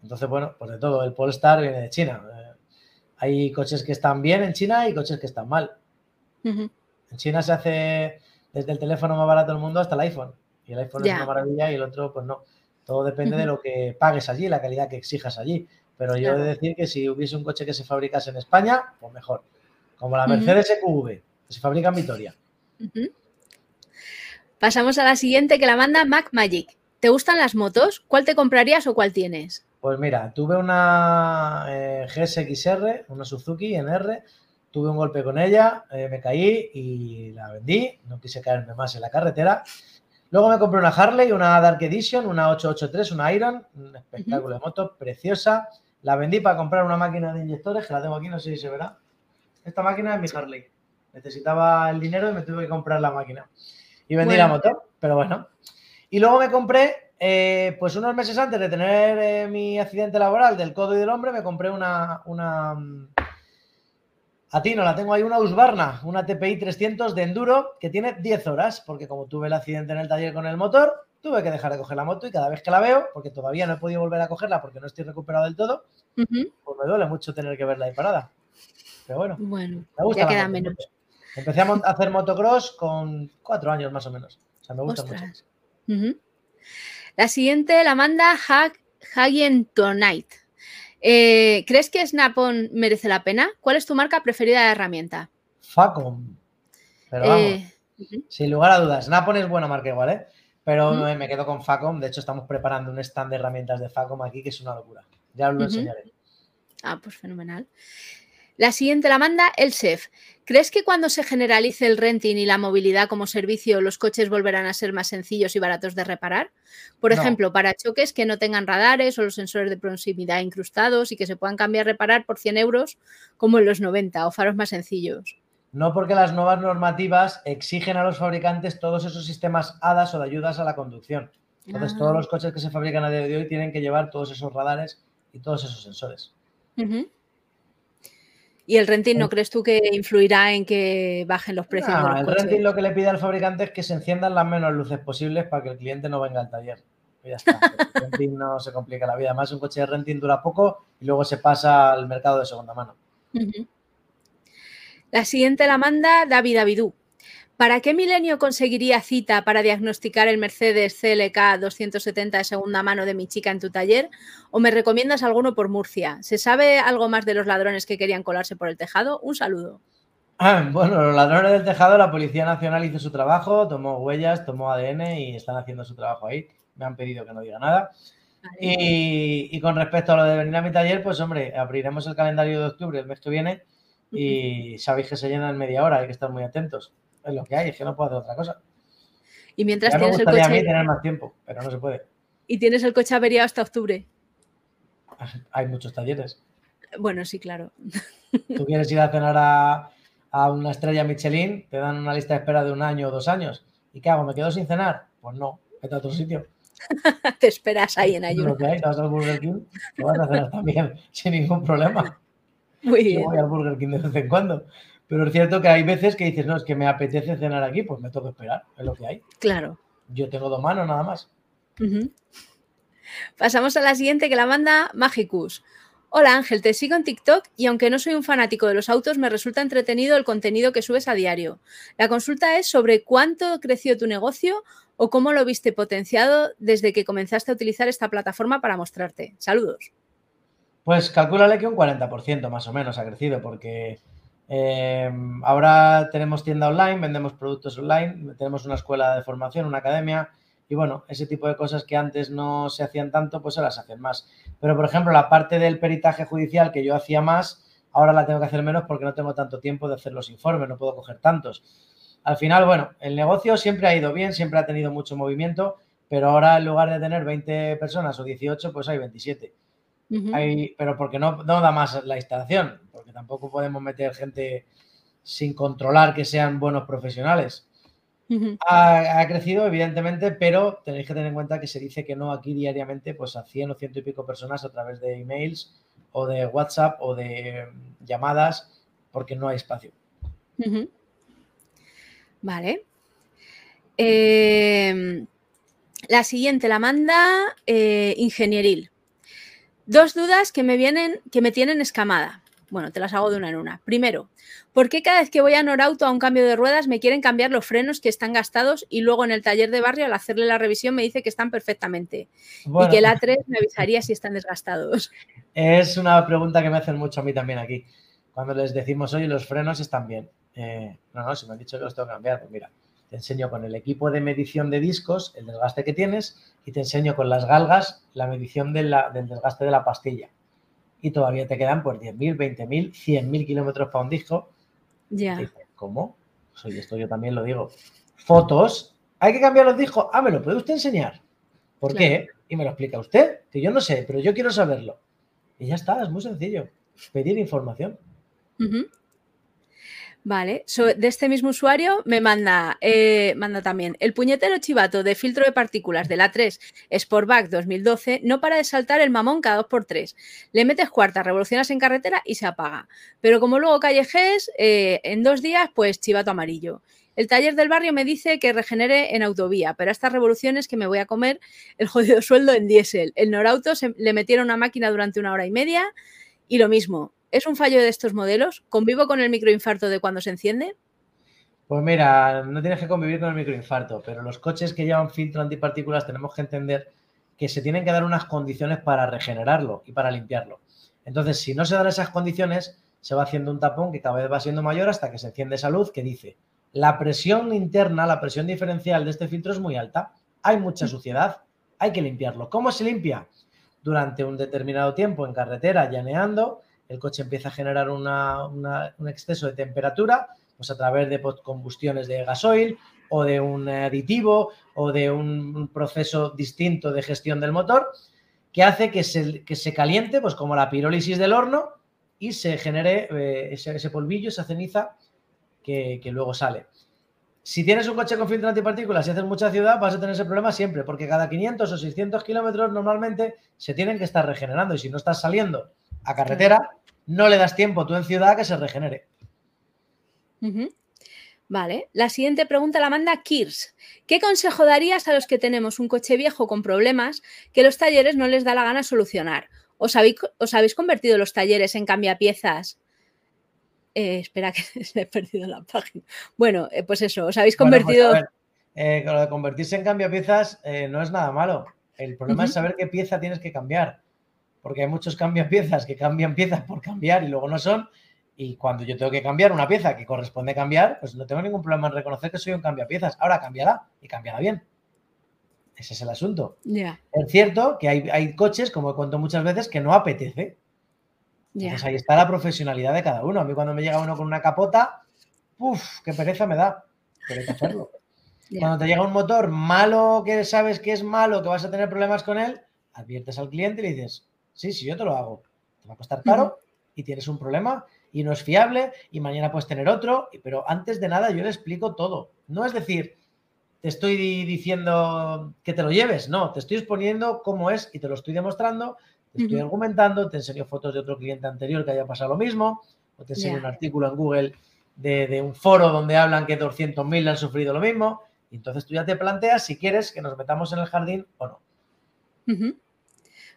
Entonces, bueno, pues de todo, el Polestar viene de China. Eh, hay coches que están bien en China y coches que están mal. En China se hace desde el teléfono más barato del mundo hasta el iPhone. Y el iPhone es una maravilla y el otro, pues no. Todo depende de lo que pagues allí, la calidad que exijas allí. Pero yo he de decir que si hubiese un coche que se fabricase en España, pues mejor. Como la Mercedes EQV, que se fabrica en Vitoria. Pasamos a la siguiente que la manda Mac Magic. ¿Te gustan las motos? ¿Cuál te comprarías o cuál tienes? Pues mira, tuve una eh, GSXR, una Suzuki en R, tuve un golpe con ella, eh, me caí y la vendí, no quise caerme más en la carretera. Luego me compré una Harley, una Dark Edition, una 883, una Iron, un espectáculo de moto preciosa. La vendí para comprar una máquina de inyectores, que la tengo aquí, no sé si se verá. Esta máquina es mi Harley. Necesitaba el dinero y me tuve que comprar la máquina. Y vendí la moto, pero bueno. Y luego me compré, eh, pues unos meses antes de tener eh, mi accidente laboral del codo y del hombre, me compré una, una mm, a ti no la tengo ahí una Husqvarna, una TPI 300 de enduro que tiene 10 horas, porque como tuve el accidente en el taller con el motor, tuve que dejar de coger la moto y cada vez que la veo, porque todavía no he podido volver a cogerla porque no estoy recuperado del todo, pues me duele mucho tener que verla ahí parada. Pero bueno, bueno me gusta ya queda menos. Empecé a hacer motocross con cuatro años más o menos. O sea, me gusta mucho. La siguiente la manda Hag Hagen Tonight. Eh, ¿Crees que Snap-on merece la pena? ¿Cuál es tu marca preferida de herramienta? Facom. Pero vamos, eh, sin lugar a dudas, Snap-on es buena marca igual, ¿eh? Pero me quedo con Facom. De hecho, estamos preparando un stand de herramientas de Facom aquí que es una locura. Ya os lo enseñaré. Ah, pues fenomenal. La siguiente la manda el chef. ¿Crees que cuando se generalice el renting y la movilidad como servicio, los coches volverán a ser más sencillos y baratos de reparar? Por ejemplo, para choques que no tengan radares o los sensores de proximidad incrustados y que se puedan cambiar reparar por 100 euros como en los 90 o faros más sencillos. No porque las nuevas normativas exigen a los fabricantes todos esos sistemas HADAS o de ayudas a la conducción. Entonces, todos ah. los coches que se fabrican a día de hoy tienen que llevar todos esos radares y todos esos sensores. ¿Y el renting no crees tú que influirá en que bajen los precios? No, el renting lo que le pide al fabricante es que se enciendan las menos luces posibles para que el cliente no venga al taller. ya está. El [LAUGHS] renting no se complica la vida. Además, un coche de renting dura poco y luego se pasa al mercado de segunda mano. La siguiente la manda David Avidú. ¿Para qué milenio conseguiría cita para diagnosticar el Mercedes CLK 270 de segunda mano de mi chica en tu taller? ¿O me recomiendas alguno por Murcia? ¿Se sabe algo más de los ladrones que querían colarse por el tejado? Un saludo. Ah, [CLEARS THROAT] bueno, los ladrones del tejado, la Policía Nacional hizo su trabajo, tomó huellas, tomó ADN y están haciendo su trabajo ahí. Me han pedido que no diga nada. Y, y, con respecto a lo de venir a mi taller, pues hombre, abriremos el calendario de octubre el mes que viene y sabéis que se llena en media hora, hay que estar muy atentos es lo que hay, es que no puedo hacer otra cosa. Y mientras tienes el coche. a mí tener más tiempo, pero no se puede. Y tienes el coche averiado hasta octubre. Hay muchos talleres. Bueno, sí, claro. [LAUGHS] Tú quieres ir a cenar a, a, una estrella Michelin, te dan una lista de espera de un año o dos años. ¿Y qué hago? ¿Me quedo sin cenar? Pues no, vete a otro sitio. [LAUGHS] te esperas ahí en ayuno. Lo que hay, te vas al Burger King, te vas a cenar también [LAUGHS] sin ningún problema. Muy bien. Yo voy al Burger King de vez en cuando. Pero es cierto que hay veces que dices, no, es que me apetece cenar aquí, pues me tengo que esperar, es lo que hay. Claro. Yo tengo dos manos nada más. Pasamos a la siguiente que la manda Magicus. Hola Ángel, te sigo en TikTok y aunque no soy un fanático de los autos, me resulta entretenido el contenido que subes a diario. La consulta es sobre cuánto creció tu negocio o cómo lo viste potenciado desde que comenzaste a utilizar esta plataforma para mostrarte. Saludos. Pues calcúlale que un 40% más o menos ha crecido porque Em, ahora tenemos tienda online, vendemos productos online, tenemos una escuela de formación, una academia y bueno, ese tipo de cosas que antes no se hacían tanto, pues ahora se hacen más. Pero por ejemplo, la parte del peritaje judicial que yo hacía más, ahora la tengo que hacer menos porque no tengo tanto tiempo de hacer los informes, no puedo coger tantos. Al final, bueno, el negocio siempre ha ido bien, siempre ha tenido mucho movimiento, pero ahora en lugar de tener 20 personas o 18, pues hay 27 pero porque no, no da más la instalación, porque tampoco podemos meter gente sin controlar que sean buenos profesionales. ha, crecido, evidentemente, pero tenéis que tener en cuenta que se dice que no aquí diariamente, pues a 100 o ciento y pico personas a través de emails o de WhatsApp o de mm, llamadas, porque no hay espacio. Vale. Em, la siguiente la manda eh, Ingenieril. Dos dudas que me vienen, que me tienen escamada. Bueno, te las hago de una en una. Primero, ¿por qué cada vez que voy a Norauto a un cambio de ruedas me quieren cambiar los frenos que están gastados y luego en el taller de barrio al hacerle la revisión me dice que están perfectamente y que el A3 me avisaría si están desgastados? Es una pregunta que me hacen mucho a mí también aquí. Cuando les decimos, oye, los frenos están bien. Eh, no, no, si me han dicho que los tengo que cambiar, pues mira, te enseño con el equipo de medición de discos el desgaste que tienes y te enseño con las galgas la medición del desgaste de la pastilla. Y todavía te quedan pues 10.000, 20.000, 100.000 kilómetros para un disco. Ya. ¿Cómo? Soy esto yo también lo digo. Fotos. ¿Hay que cambiar los discos? Ah, ¿me lo puede usted enseñar? ¿Por qué? Y me lo explica usted, que yo no sé, pero yo quiero saberlo. Y ya está, es muy sencillo. Pedir información. Vale, de este mismo usuario me manda, eh, manda también el puñetero chivato de filtro de partículas de la 3 Sportback 2012 no para de saltar el mamón cada 2x3. Le metes cuarta, revolucionas en carretera y se apaga. Pero como luego callejes, eh, en dos días, pues chivato amarillo. El taller del barrio me dice que regenere en autovía, pero a estas revoluciones que me voy a comer el jodido sueldo en diésel. El Norauto se, le metieron una máquina durante una hora y media y lo mismo. ¿Es un fallo de estos modelos? ¿Convivo con el microinfarto de cuando se enciende? Pues mira, no tienes que convivir con el microinfarto, pero los coches que llevan filtro antipartículas tenemos que entender que se tienen que dar unas condiciones para regenerarlo y para limpiarlo. Entonces, si no se dan esas condiciones, se va haciendo un tapón que cada vez va siendo mayor hasta que se enciende esa luz que dice, la presión interna, la presión diferencial de este filtro es muy alta, hay mucha suciedad, hay que limpiarlo. ¿Cómo se limpia? Durante un determinado tiempo en carretera, llaneando, el coche empieza a generar un exceso de temperatura, pues a través de combustiones de gasoil o de un aditivo o de un proceso distinto de gestión del motor que hace que se, caliente, pues como la pirólisis del horno y se genere eh, ese, polvillo, esa ceniza que, que, luego sale. Si tienes un coche con filtro antipartículas y haces mucha ciudad, vas a tener ese problema siempre, porque cada 500 o 600 kilómetros normalmente se tienen que estar regenerando y si no estás saliendo a carretera, no le das tiempo tú en ciudad que se regenere. Vale, la siguiente pregunta la manda Kirs. ¿Qué consejo darías a los que tenemos un coche viejo con problemas que los talleres no les da la gana solucionar? ¿Os habéis, os habéis convertido los talleres en cambiapiezas? Eh, espera [LAUGHS] que se he perdido la página. Bueno, eh, pues eso, os habéis pues convertido... Eh, lo de convertirse en cambiapiezas no es nada malo. El problema es saber qué pieza tienes que cambiar porque hay muchos piezas que cambian piezas por cambiar y luego no son. Y cuando yo tengo que cambiar una pieza que corresponde cambiar, pues no tengo ningún problema en reconocer que soy un piezas. Ahora cambiará y cambiará bien. Ese es el asunto. Es cierto que hay, coches, como he contado muchas veces, que no apetece. Entonces ahí está la profesionalidad de cada uno. A mí cuando me llega uno con una capota, uff, qué pereza me da. Pero hay que hacerlo. Cuando te llega un motor malo que sabes que es malo, que vas a tener problemas con él, adviertes al cliente y le dices, Sí, sí, yo te lo hago. Te va a costar caro y tienes un problema y no es fiable y mañana puedes tener otro, pero antes de nada yo le explico todo. No es decir, te estoy diciendo que te lo lleves, no, te estoy exponiendo cómo es y te lo estoy demostrando, te estoy argumentando, te enseño fotos de otro cliente anterior que haya pasado lo mismo, o te enseño un artículo en Google de, un foro donde hablan que 200.000 han sufrido lo mismo, y entonces tú ya te planteas si quieres que nos metamos en el jardín o no.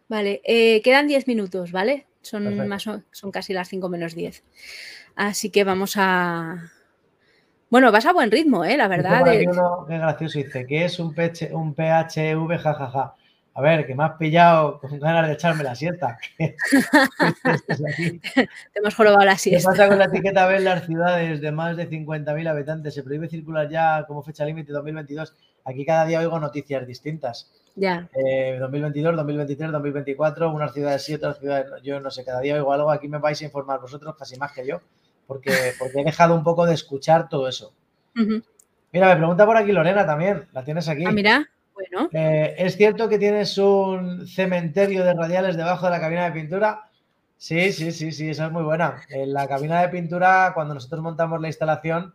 Vale, eh, quedan 10 minutos, ¿vale? Son, más, son casi las 5 menos 10. Así que vamos a... Bueno, vas a buen ritmo, ¿eh? La verdad. qué gracioso dice, que es un, un PHV, jajaja. A ver, que me has pillado con ganas de echarme la siesta. [LAUGHS] Te hemos jorobado la siesta. ¿Qué pasa con la etiqueta B en las ciudades de más de 50.000 habitantes? Se prohíbe circular ya como fecha límite 2022. Aquí cada día oigo noticias distintas. Ya. 2022, 2023, 2024, unas ciudades sí, otras ciudades Yo no sé, cada día oigo algo. Aquí me vais a informar vosotros casi más que yo, porque, porque he dejado un poco de escuchar todo eso. Mira, me pregunta por aquí Lorena también. La tienes aquí. Ah, mira. Bueno. Eh, ¿Es cierto que tienes un cementerio de radiales debajo de la cabina de pintura? Sí, sí, sí, sí, esa es muy buena. En la cabina de pintura, cuando nosotros montamos la instalación,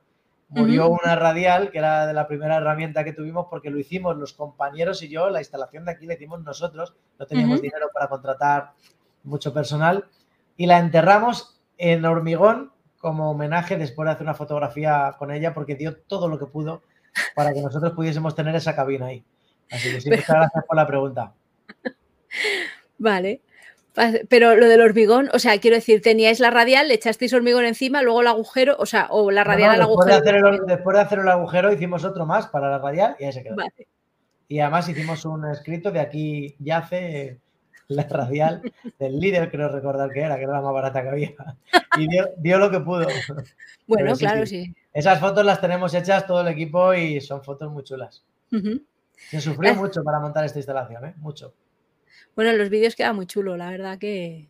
murió una radial, que era de la primera herramienta que tuvimos, porque lo hicimos los compañeros y yo, la instalación de aquí la hicimos nosotros, no teníamos dinero para contratar mucho personal, y la enterramos en hormigón como homenaje después de hacer una fotografía con ella, porque dio todo lo que pudo para que nosotros pudiésemos tener esa cabina ahí. Así que sí, muchas [LAUGHS] gracias por la pregunta. Vale. Pero lo del hormigón, o sea, quiero decir, teníais la radial, le echasteis hormigón encima, luego el agujero, o sea, o la radial al agujero. el, después de hacer el agujero hicimos otro más para la radial y ahí se quedó. Y además hicimos un escrito de aquí yace la radial del líder, creo recordar que era, que era la más barata que había. Y dio, lo que pudo. Bueno, claro, sí. Esas fotos las tenemos hechas todo el equipo y son fotos muy chulas. Se sufrió mucho para montar esta instalación, ¿eh? Mucho. Bueno, los vídeos queda muy chulo, la verdad que.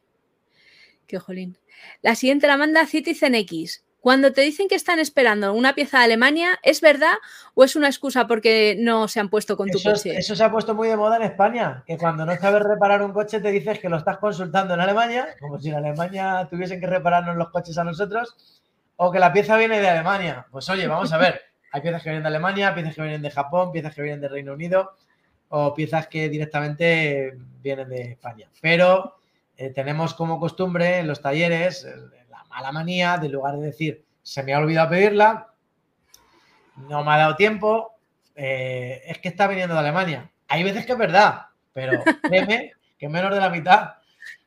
Que jolín. La siguiente la manda Citizen X. Cuando te dicen que están esperando una pieza de Alemania, ¿es verdad o es una excusa porque no se han puesto con tu coche? Eso se ha puesto muy de moda en España, que cuando no sabes reparar un coche te dices que lo estás consultando en Alemania, como si en Alemania tuviesen que repararnos los coches a nosotros, o que la pieza viene de Alemania. Pues oye, vamos a ver, hay piezas que vienen de Alemania, piezas que vienen de Japón, piezas que vienen de Reino Unido o piezas que directamente vienen de España. Pero eh, tenemos como costumbre en los talleres la mala manía de lugar de decir, se me ha olvidado pedirla, no me ha dado tiempo, eh, es que está viniendo de Alemania. Hay veces que es verdad, pero [LAUGHS] créeme que menos de la mitad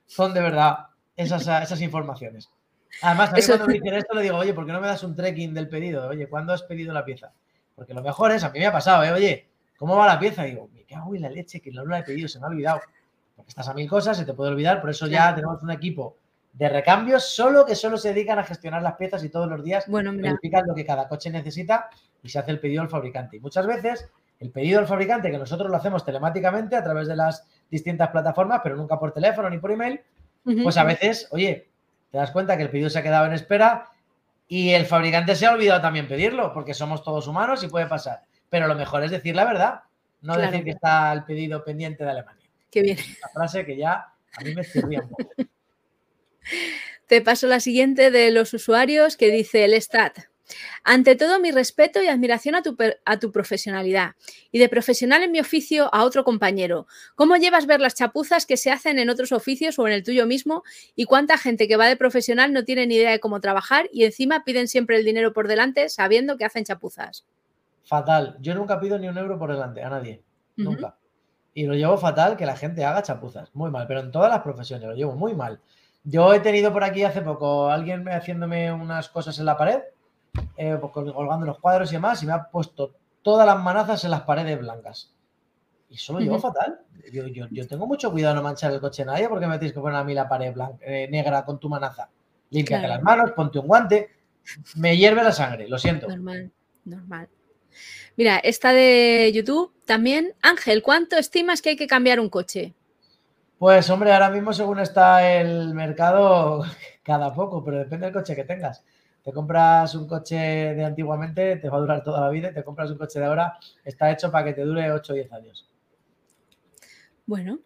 son de verdad esas, esas informaciones. Además, a mí cuando me dicen esto le digo, oye, ¿por qué no me das un trekking del pedido? Oye, ¿cuándo has pedido la pieza? Porque lo mejor es, a mí me ha pasado, ¿eh? Oye, ¿cómo va la pieza? Y digo, cago en la leche, que no la he pedido, se me ha olvidado. Porque estás a mil cosas, se te puede olvidar, por eso ya tenemos un equipo de recambios solo que solo se dedican a gestionar las piezas y todos los días bueno, verifican lo que cada coche necesita y se hace el pedido al fabricante. Y muchas veces el pedido al fabricante, que nosotros lo hacemos telemáticamente a través de las distintas plataformas, pero nunca por teléfono ni por email, pues a veces, oye, te das cuenta que el pedido se ha quedado en espera y el fabricante se ha olvidado también pedirlo, porque somos todos humanos y puede pasar. Pero lo mejor es decir la verdad, no decir que está el pedido pendiente de Alemania. Qué bien. Una frase que ya a mí me chirría un poco. [LAUGHS] Te paso la siguiente de los usuarios que dice el STAT. Ante todo, mi respeto y admiración a tu, a tu, profesionalidad y de profesional en mi oficio a otro compañero. ¿Cómo llevas ver las chapuzas que se hacen en otros oficios o en el tuyo mismo? ¿Y cuánta gente que va de profesional no tiene ni idea de cómo trabajar y encima piden siempre el dinero por delante sabiendo que hacen chapuzas? Fatal. Yo nunca pido ni un euro por delante a nadie. Nunca. Y lo llevo fatal que la gente haga chapuzas. Muy mal. Pero en todas las profesiones lo llevo muy mal. Yo he tenido por aquí hace poco alguien haciéndome unas cosas en la pared eh, pues, colgando los cuadros y demás, y me ha puesto todas las manazas en las paredes blancas. Y eso lo llevo fatal. Yo, tengo mucho cuidado no manchar el coche a nadie porque me tienes que poner a mí la pared blanca, eh, negra con tu manaza. Límpiate las manos, ponte un guante. Me hierve la sangre, lo siento. Normal, normal. Mira, esta de YouTube también. Ángel, ¿cuánto estimas que hay que cambiar un coche? Pues hombre, ahora mismo según está el mercado, [LAUGHS] cada poco, pero depende del coche que tengas. Te compras un coche de antiguamente, te va a durar toda la vida, te compras un coche de ahora, está hecho para que te dure 8 o 10 años. Bueno,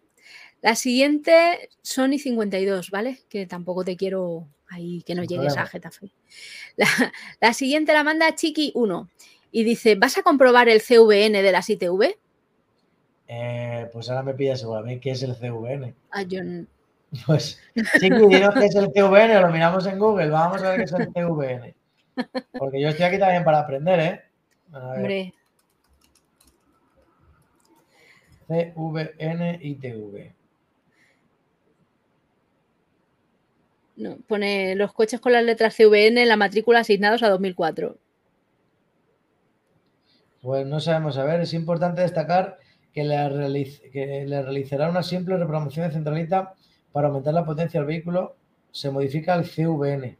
la siguiente Sony 52, ¿vale? Que tampoco te quiero ahí que no llegues a Getafe. La, siguiente la manda Chiqui 1 y dice, ¿vas a comprobar el CVN de las ITV? Eh, pues ahora me pides seguramente qué es el CVN. Ah, yo [LAUGHS] pues, chiqui, dinos qué es el CVN, lo miramos en Google, vamos a ver qué es el CVN. Porque yo estoy aquí también para aprender, ¿eh? Hombre. CVN y TV. No, pone los coches con las letras CVN en la matrícula asignados a 2004. Pues no sabemos. A ver, es importante destacar que le, que le realizará una simple reprogramación de centralita para aumentar la potencia del vehículo se modifica el CVN.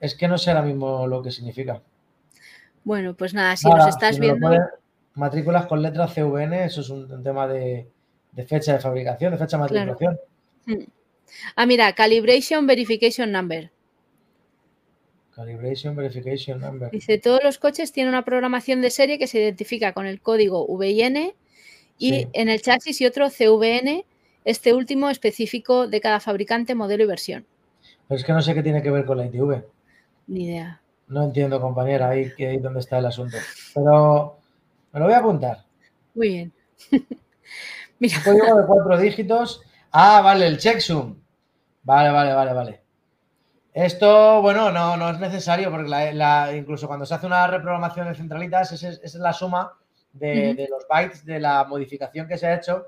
Es que no sé ahora mismo lo que significa. Bueno, pues nada, si nos estás viendo. matrículas con letras CVN, eso es un, tema de, fecha de fabricación, de fecha de matriculación. Ah, mira, Calibration Verification Number. Calibration Verification Number. Dice, todos los coches tienen una programación de serie que se identifica con el código VIN y en el chasis y otro CVN este último específico de cada fabricante, modelo y versión. Pero es que no sé qué tiene que ver con la ITV. Ni idea. No entiendo, compañera, ahí, ahí dónde está el asunto. Pero me lo voy a apuntar. Muy bien. [LAUGHS] Mira. código de cuatro dígitos. Ah, vale, el checksum. Vale, vale, vale, vale. Esto, bueno, no, no es necesario porque incluso cuando se hace una reprogramación de centralitas, esa es, la suma de, de, los bytes de la modificación que se ha hecho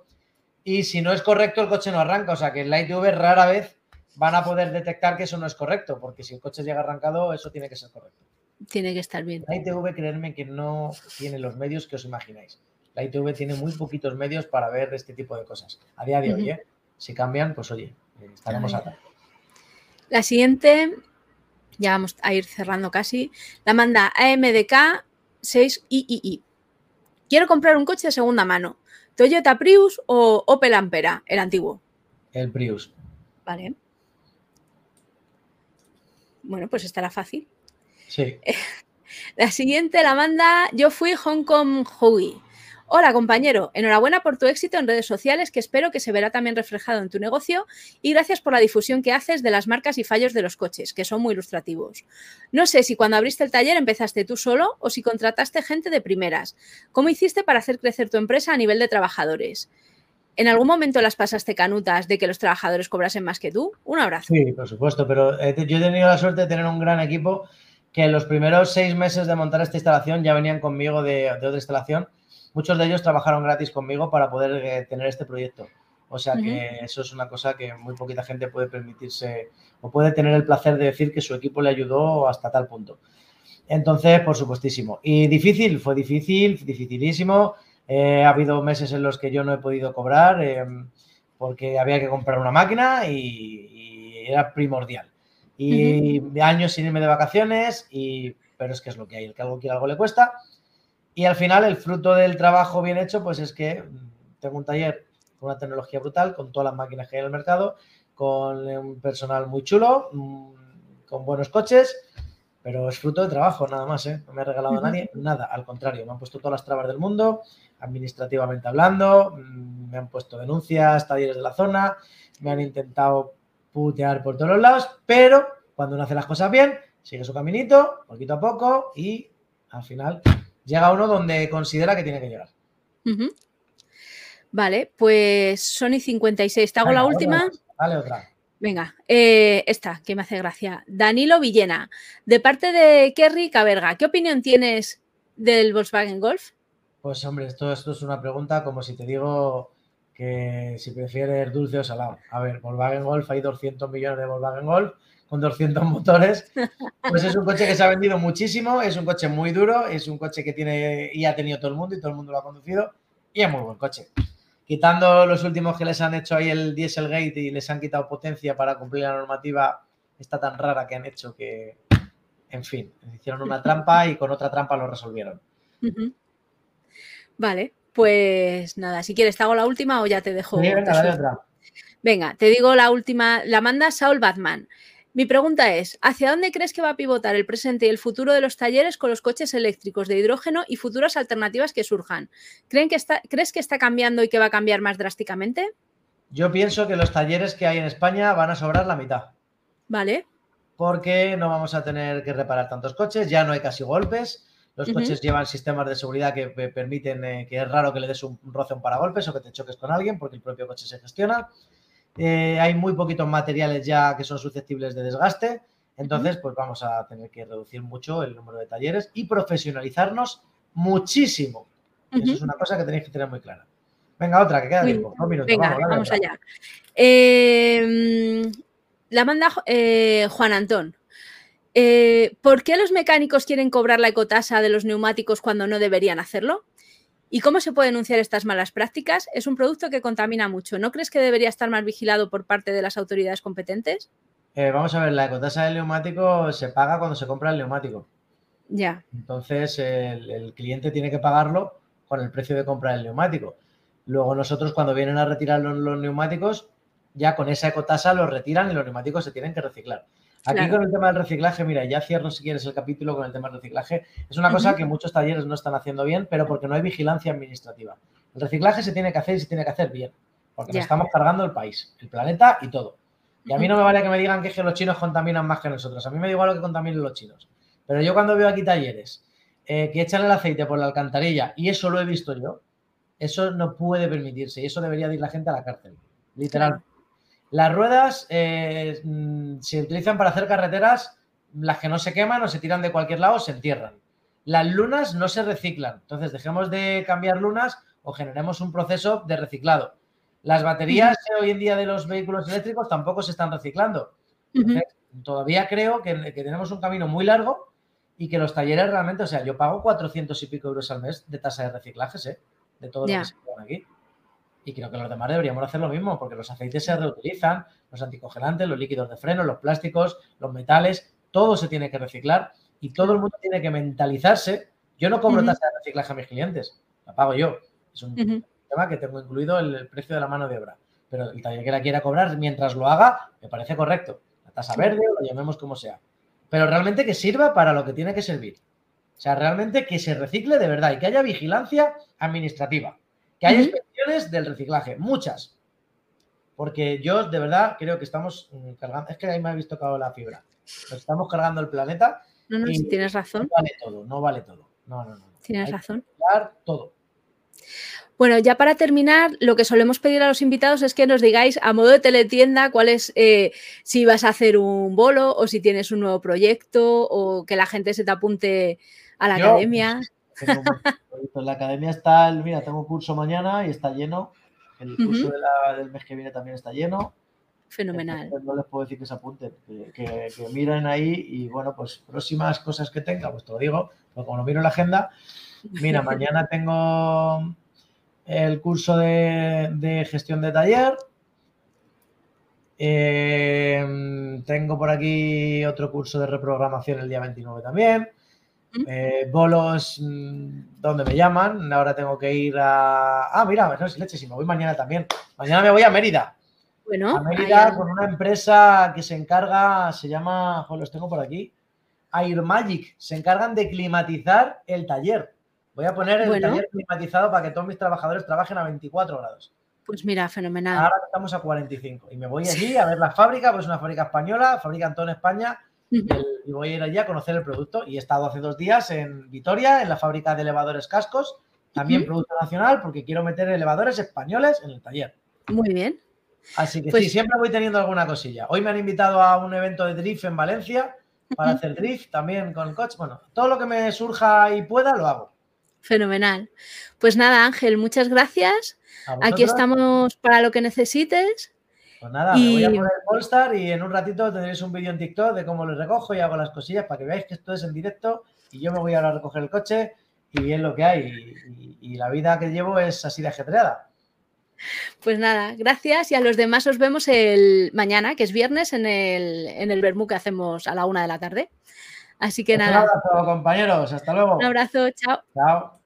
y si no es correcto el coche no arranca. O sea que en la ITV rara vez van a poder detectar que eso no es correcto, porque si el coche llega arrancado, eso tiene que ser correcto. Tiene que estar bien. La ITV, creerme que no tiene los medios que os imagináis. La ITV tiene muy poquitos medios para ver este tipo de cosas. A día de hoy, ¿eh? Si cambian, pues oye, estaremos acá. La siguiente, ya vamos a ir cerrando casi, la manda AMDK 6III. Quiero comprar un coche de segunda mano. ¿Toyota Prius o Opel Ampera, el antiguo? El Prius. Vale. Bueno, pues estará fácil. Sí. [LAUGHS] La siguiente la manda Yo fui Hong Kong Hui. Hola compañero, enhorabuena por tu éxito en redes sociales que espero que se verá también reflejado en tu negocio y gracias por la difusión que haces de las marcas y fallos de los coches, que son muy ilustrativos. No sé si cuando abriste el taller empezaste tú solo o si contrataste gente de primeras. ¿Cómo hiciste para hacer crecer tu empresa a nivel de trabajadores? ¿En algún momento las pasaste canutas de que los trabajadores cobrasen más que tú? Un abrazo. Sí, por supuesto, pero yo he tenido la suerte de tener un gran equipo que en los primeros seis meses de montar esta instalación ya venían conmigo de, de otra instalación muchos de ellos trabajaron gratis conmigo para poder eh, tener este proyecto. O sea que eso es una cosa que muy poquita gente puede permitirse o puede tener el placer de decir que su equipo le ayudó hasta tal punto. Entonces, por supuestísimo. Y difícil, fue difícil, dificilísimo. Eh, ha habido meses en los que yo no he podido cobrar em, porque había que comprar una máquina y, era primordial. Y años sin irme de vacaciones, y, pero es que es lo que hay. El que algo quiere, algo le cuesta. Y al final el fruto del trabajo bien hecho, pues es que tengo un taller con una tecnología brutal, con todas las máquinas que hay en el mercado, con un personal muy chulo, mm, con buenos coches, pero es fruto de trabajo nada más, ¿eh? No me ha regalado a nadie nada, al contrario, me han puesto todas las trabas del mundo, administrativamente hablando, mm, me han puesto denuncias, talleres de la zona, me han intentado putear por todos los lados, pero cuando uno hace las cosas bien, sigue su caminito, poquito a poco y al final llega uno donde considera que tiene que llegar. Vale, pues Sony 56. ¿Te hago la última? Dale otra. Venga, eh, esta que me hace gracia. Danilo Villena, de parte de Kerry Caberga, ¿qué opinión tienes del Volkswagen Golf? Pues hombre, esto, esto es una pregunta como si te digo que si prefieres dulce o salado. A ver, Volkswagen Golf, hay 200 millones de Volkswagen Golf, con 200 motores, pues es un coche que se ha vendido muchísimo, es un coche muy duro, es un coche que tiene y ha tenido todo el mundo y todo el mundo lo ha conducido y es muy buen coche. Quitando los últimos que les han hecho ahí el Dieselgate y les han quitado potencia para cumplir la normativa, está tan rara que han hecho que, en fin, hicieron una trampa y con otra trampa lo resolvieron. Vale, pues nada, si quieres te hago la última o ya te dejo. venga, otra. Venga, te digo la última, la manda Saul Batman. Mi pregunta es, ¿hacia dónde crees que va a pivotar el presente y el futuro de los talleres con los coches eléctricos de hidrógeno y futuras alternativas que surjan? ¿Creen que está, ¿Crees que está cambiando y que va a cambiar más drásticamente? Yo pienso que los talleres que hay en España van a sobrar la mitad. Vale. Porque no vamos a tener que reparar tantos coches, ya no hay casi golpes. Los coches llevan sistemas de seguridad que permiten eh, que es raro que le des un roce a un paragolpes o que te choques con alguien porque el propio coche se gestiona. Eh, hay muy poquitos materiales ya que son susceptibles de desgaste. Entonces, pues vamos a tener que reducir mucho el número de talleres y profesionalizarnos muchísimo. Eso es una cosa que tenéis que tener muy clara. Venga, otra, que queda tiempo. Venga, vamos, allá. Eh, la manda eh, Juan Antón. ¿Por qué los mecánicos quieren cobrar la ecotasa de los neumáticos cuando no deberían hacerlo? ¿Y cómo se puede denunciar estas malas prácticas? Es un producto que contamina mucho. ¿No crees que debería estar más vigilado por parte de las autoridades competentes? Eh, vamos a ver, la ecotasa del neumático se paga cuando se compra el neumático. Ya. Entonces, el, cliente tiene que pagarlo con el precio de compra del neumático. Luego nosotros cuando vienen a retirar los neumáticos, ya con esa ecotasa los retiran y los neumáticos se tienen que reciclar. Aquí con el tema del reciclaje, mira, ya cierro si quieres el capítulo con el tema del reciclaje. Es una cosa que muchos talleres no están haciendo bien, pero porque no hay vigilancia administrativa. El reciclaje se tiene que hacer y se tiene que hacer bien, porque nos estamos cargando el país, el planeta y todo. Y a mí no me vale que me digan que, los chinos contaminan más que nosotros. A mí me da igual lo que contaminen los chinos. Pero yo cuando veo aquí talleres eh, que echan el aceite por la alcantarilla, y eso lo he visto yo, eso no puede permitirse y eso debería ir la gente a la cárcel, literal. Las ruedas eh, mm, se utilizan para hacer carreteras, las que no se queman o se tiran de cualquier lado, se entierran. Las lunas no se reciclan, entonces dejemos de cambiar lunas o generemos un proceso de reciclado. Las baterías hoy en día de los vehículos eléctricos tampoco se están reciclando. todavía creo que, tenemos un camino muy largo y que los talleres realmente, o sea, yo pago 400 y pico euros al mes de tasa de reciclajes, ¿eh? De todo lo que se aquí. Y creo que los demás deberíamos hacer lo mismo, porque los aceites se reutilizan, los anticongelantes, los líquidos de freno, los plásticos, los metales, todo se tiene que reciclar y todo el mundo tiene que mentalizarse. Yo no cobro tasa de reciclaje a mis clientes, la pago yo. Es un tema que tengo incluido el, precio de la mano de obra. Pero el taller que la quiera cobrar mientras lo haga, me parece correcto. La tasa verde o lo llamemos como sea. Pero realmente que sirva para lo que tiene que servir. O sea, realmente que se recicle de verdad y que haya vigilancia administrativa. Que haya inspecciones del reciclaje, muchas. Porque yo de verdad creo que estamos mm, cargando, es que ahí me habéis tocado la fibra. Nos estamos cargando el planeta. No, no, si tienes razón. No vale todo, no vale todo. No, no, no. Tienes razón. todo. Bueno, ya para terminar, lo que solemos pedir a los invitados es que nos digáis a modo de teletienda cuál es, eh, si vas a hacer un bolo o si tienes un nuevo proyecto o que la gente se te apunte a la academia. En la academia está, el, mira, tengo curso mañana y está lleno. El curso del mes que viene también está lleno. Fenomenal. no les puedo decir que se apunten, que, miren ahí y bueno, pues próximas cosas que tenga, pues te lo digo, pero como no miro la agenda, mira, mañana [LAUGHS] tengo el curso de, gestión de taller. Eh, tengo por aquí otro curso de reprogramación el día 29 también. Eh, bolos mm, donde me llaman. Ahora tengo que ir a. Ah, mira, no es leche, si me voy mañana también. Mañana me voy a Mérida. Bueno, a Mérida con una empresa que se encarga, se llama, joder, los tengo por aquí, Air Magic. Se encargan de climatizar el taller. Voy a poner el taller climatizado para que todos mis trabajadores trabajen a 24 grados. Pues mira, fenomenal. Ahora estamos a 45 y me voy allí a ver la fábrica, pues es una fábrica española, fabrican todo en España y, voy a ir allí a conocer el producto. Y he estado hace dos días en Vitoria, en la fábrica de elevadores cascos, también producto nacional, porque quiero meter elevadores españoles en el taller. Muy bien. Así que sí, pues siempre voy teniendo alguna cosilla. Hoy me han invitado a un evento de drift en Valencia para hacer drift también con el coche. Bueno, todo lo que me surja y pueda lo hago. Fenomenal. Pues nada, Ángel, muchas gracias. Aquí estamos para lo que necesites. Pues nada, me voy a poner el Polestar y en un ratito tendréis un vídeo en TikTok de cómo lo recojo y hago las cosillas para que veáis que esto es en directo y yo me voy a recoger el coche y bien lo que hay. y la vida que llevo es así de ajetreada. Pues nada, gracias y a los demás os vemos el mañana, que es viernes, en el, en el Bermú que hacemos a la una de la tarde. Así que pues nada. Un abrazo, compañeros. Hasta luego. Un abrazo, chao. Chao.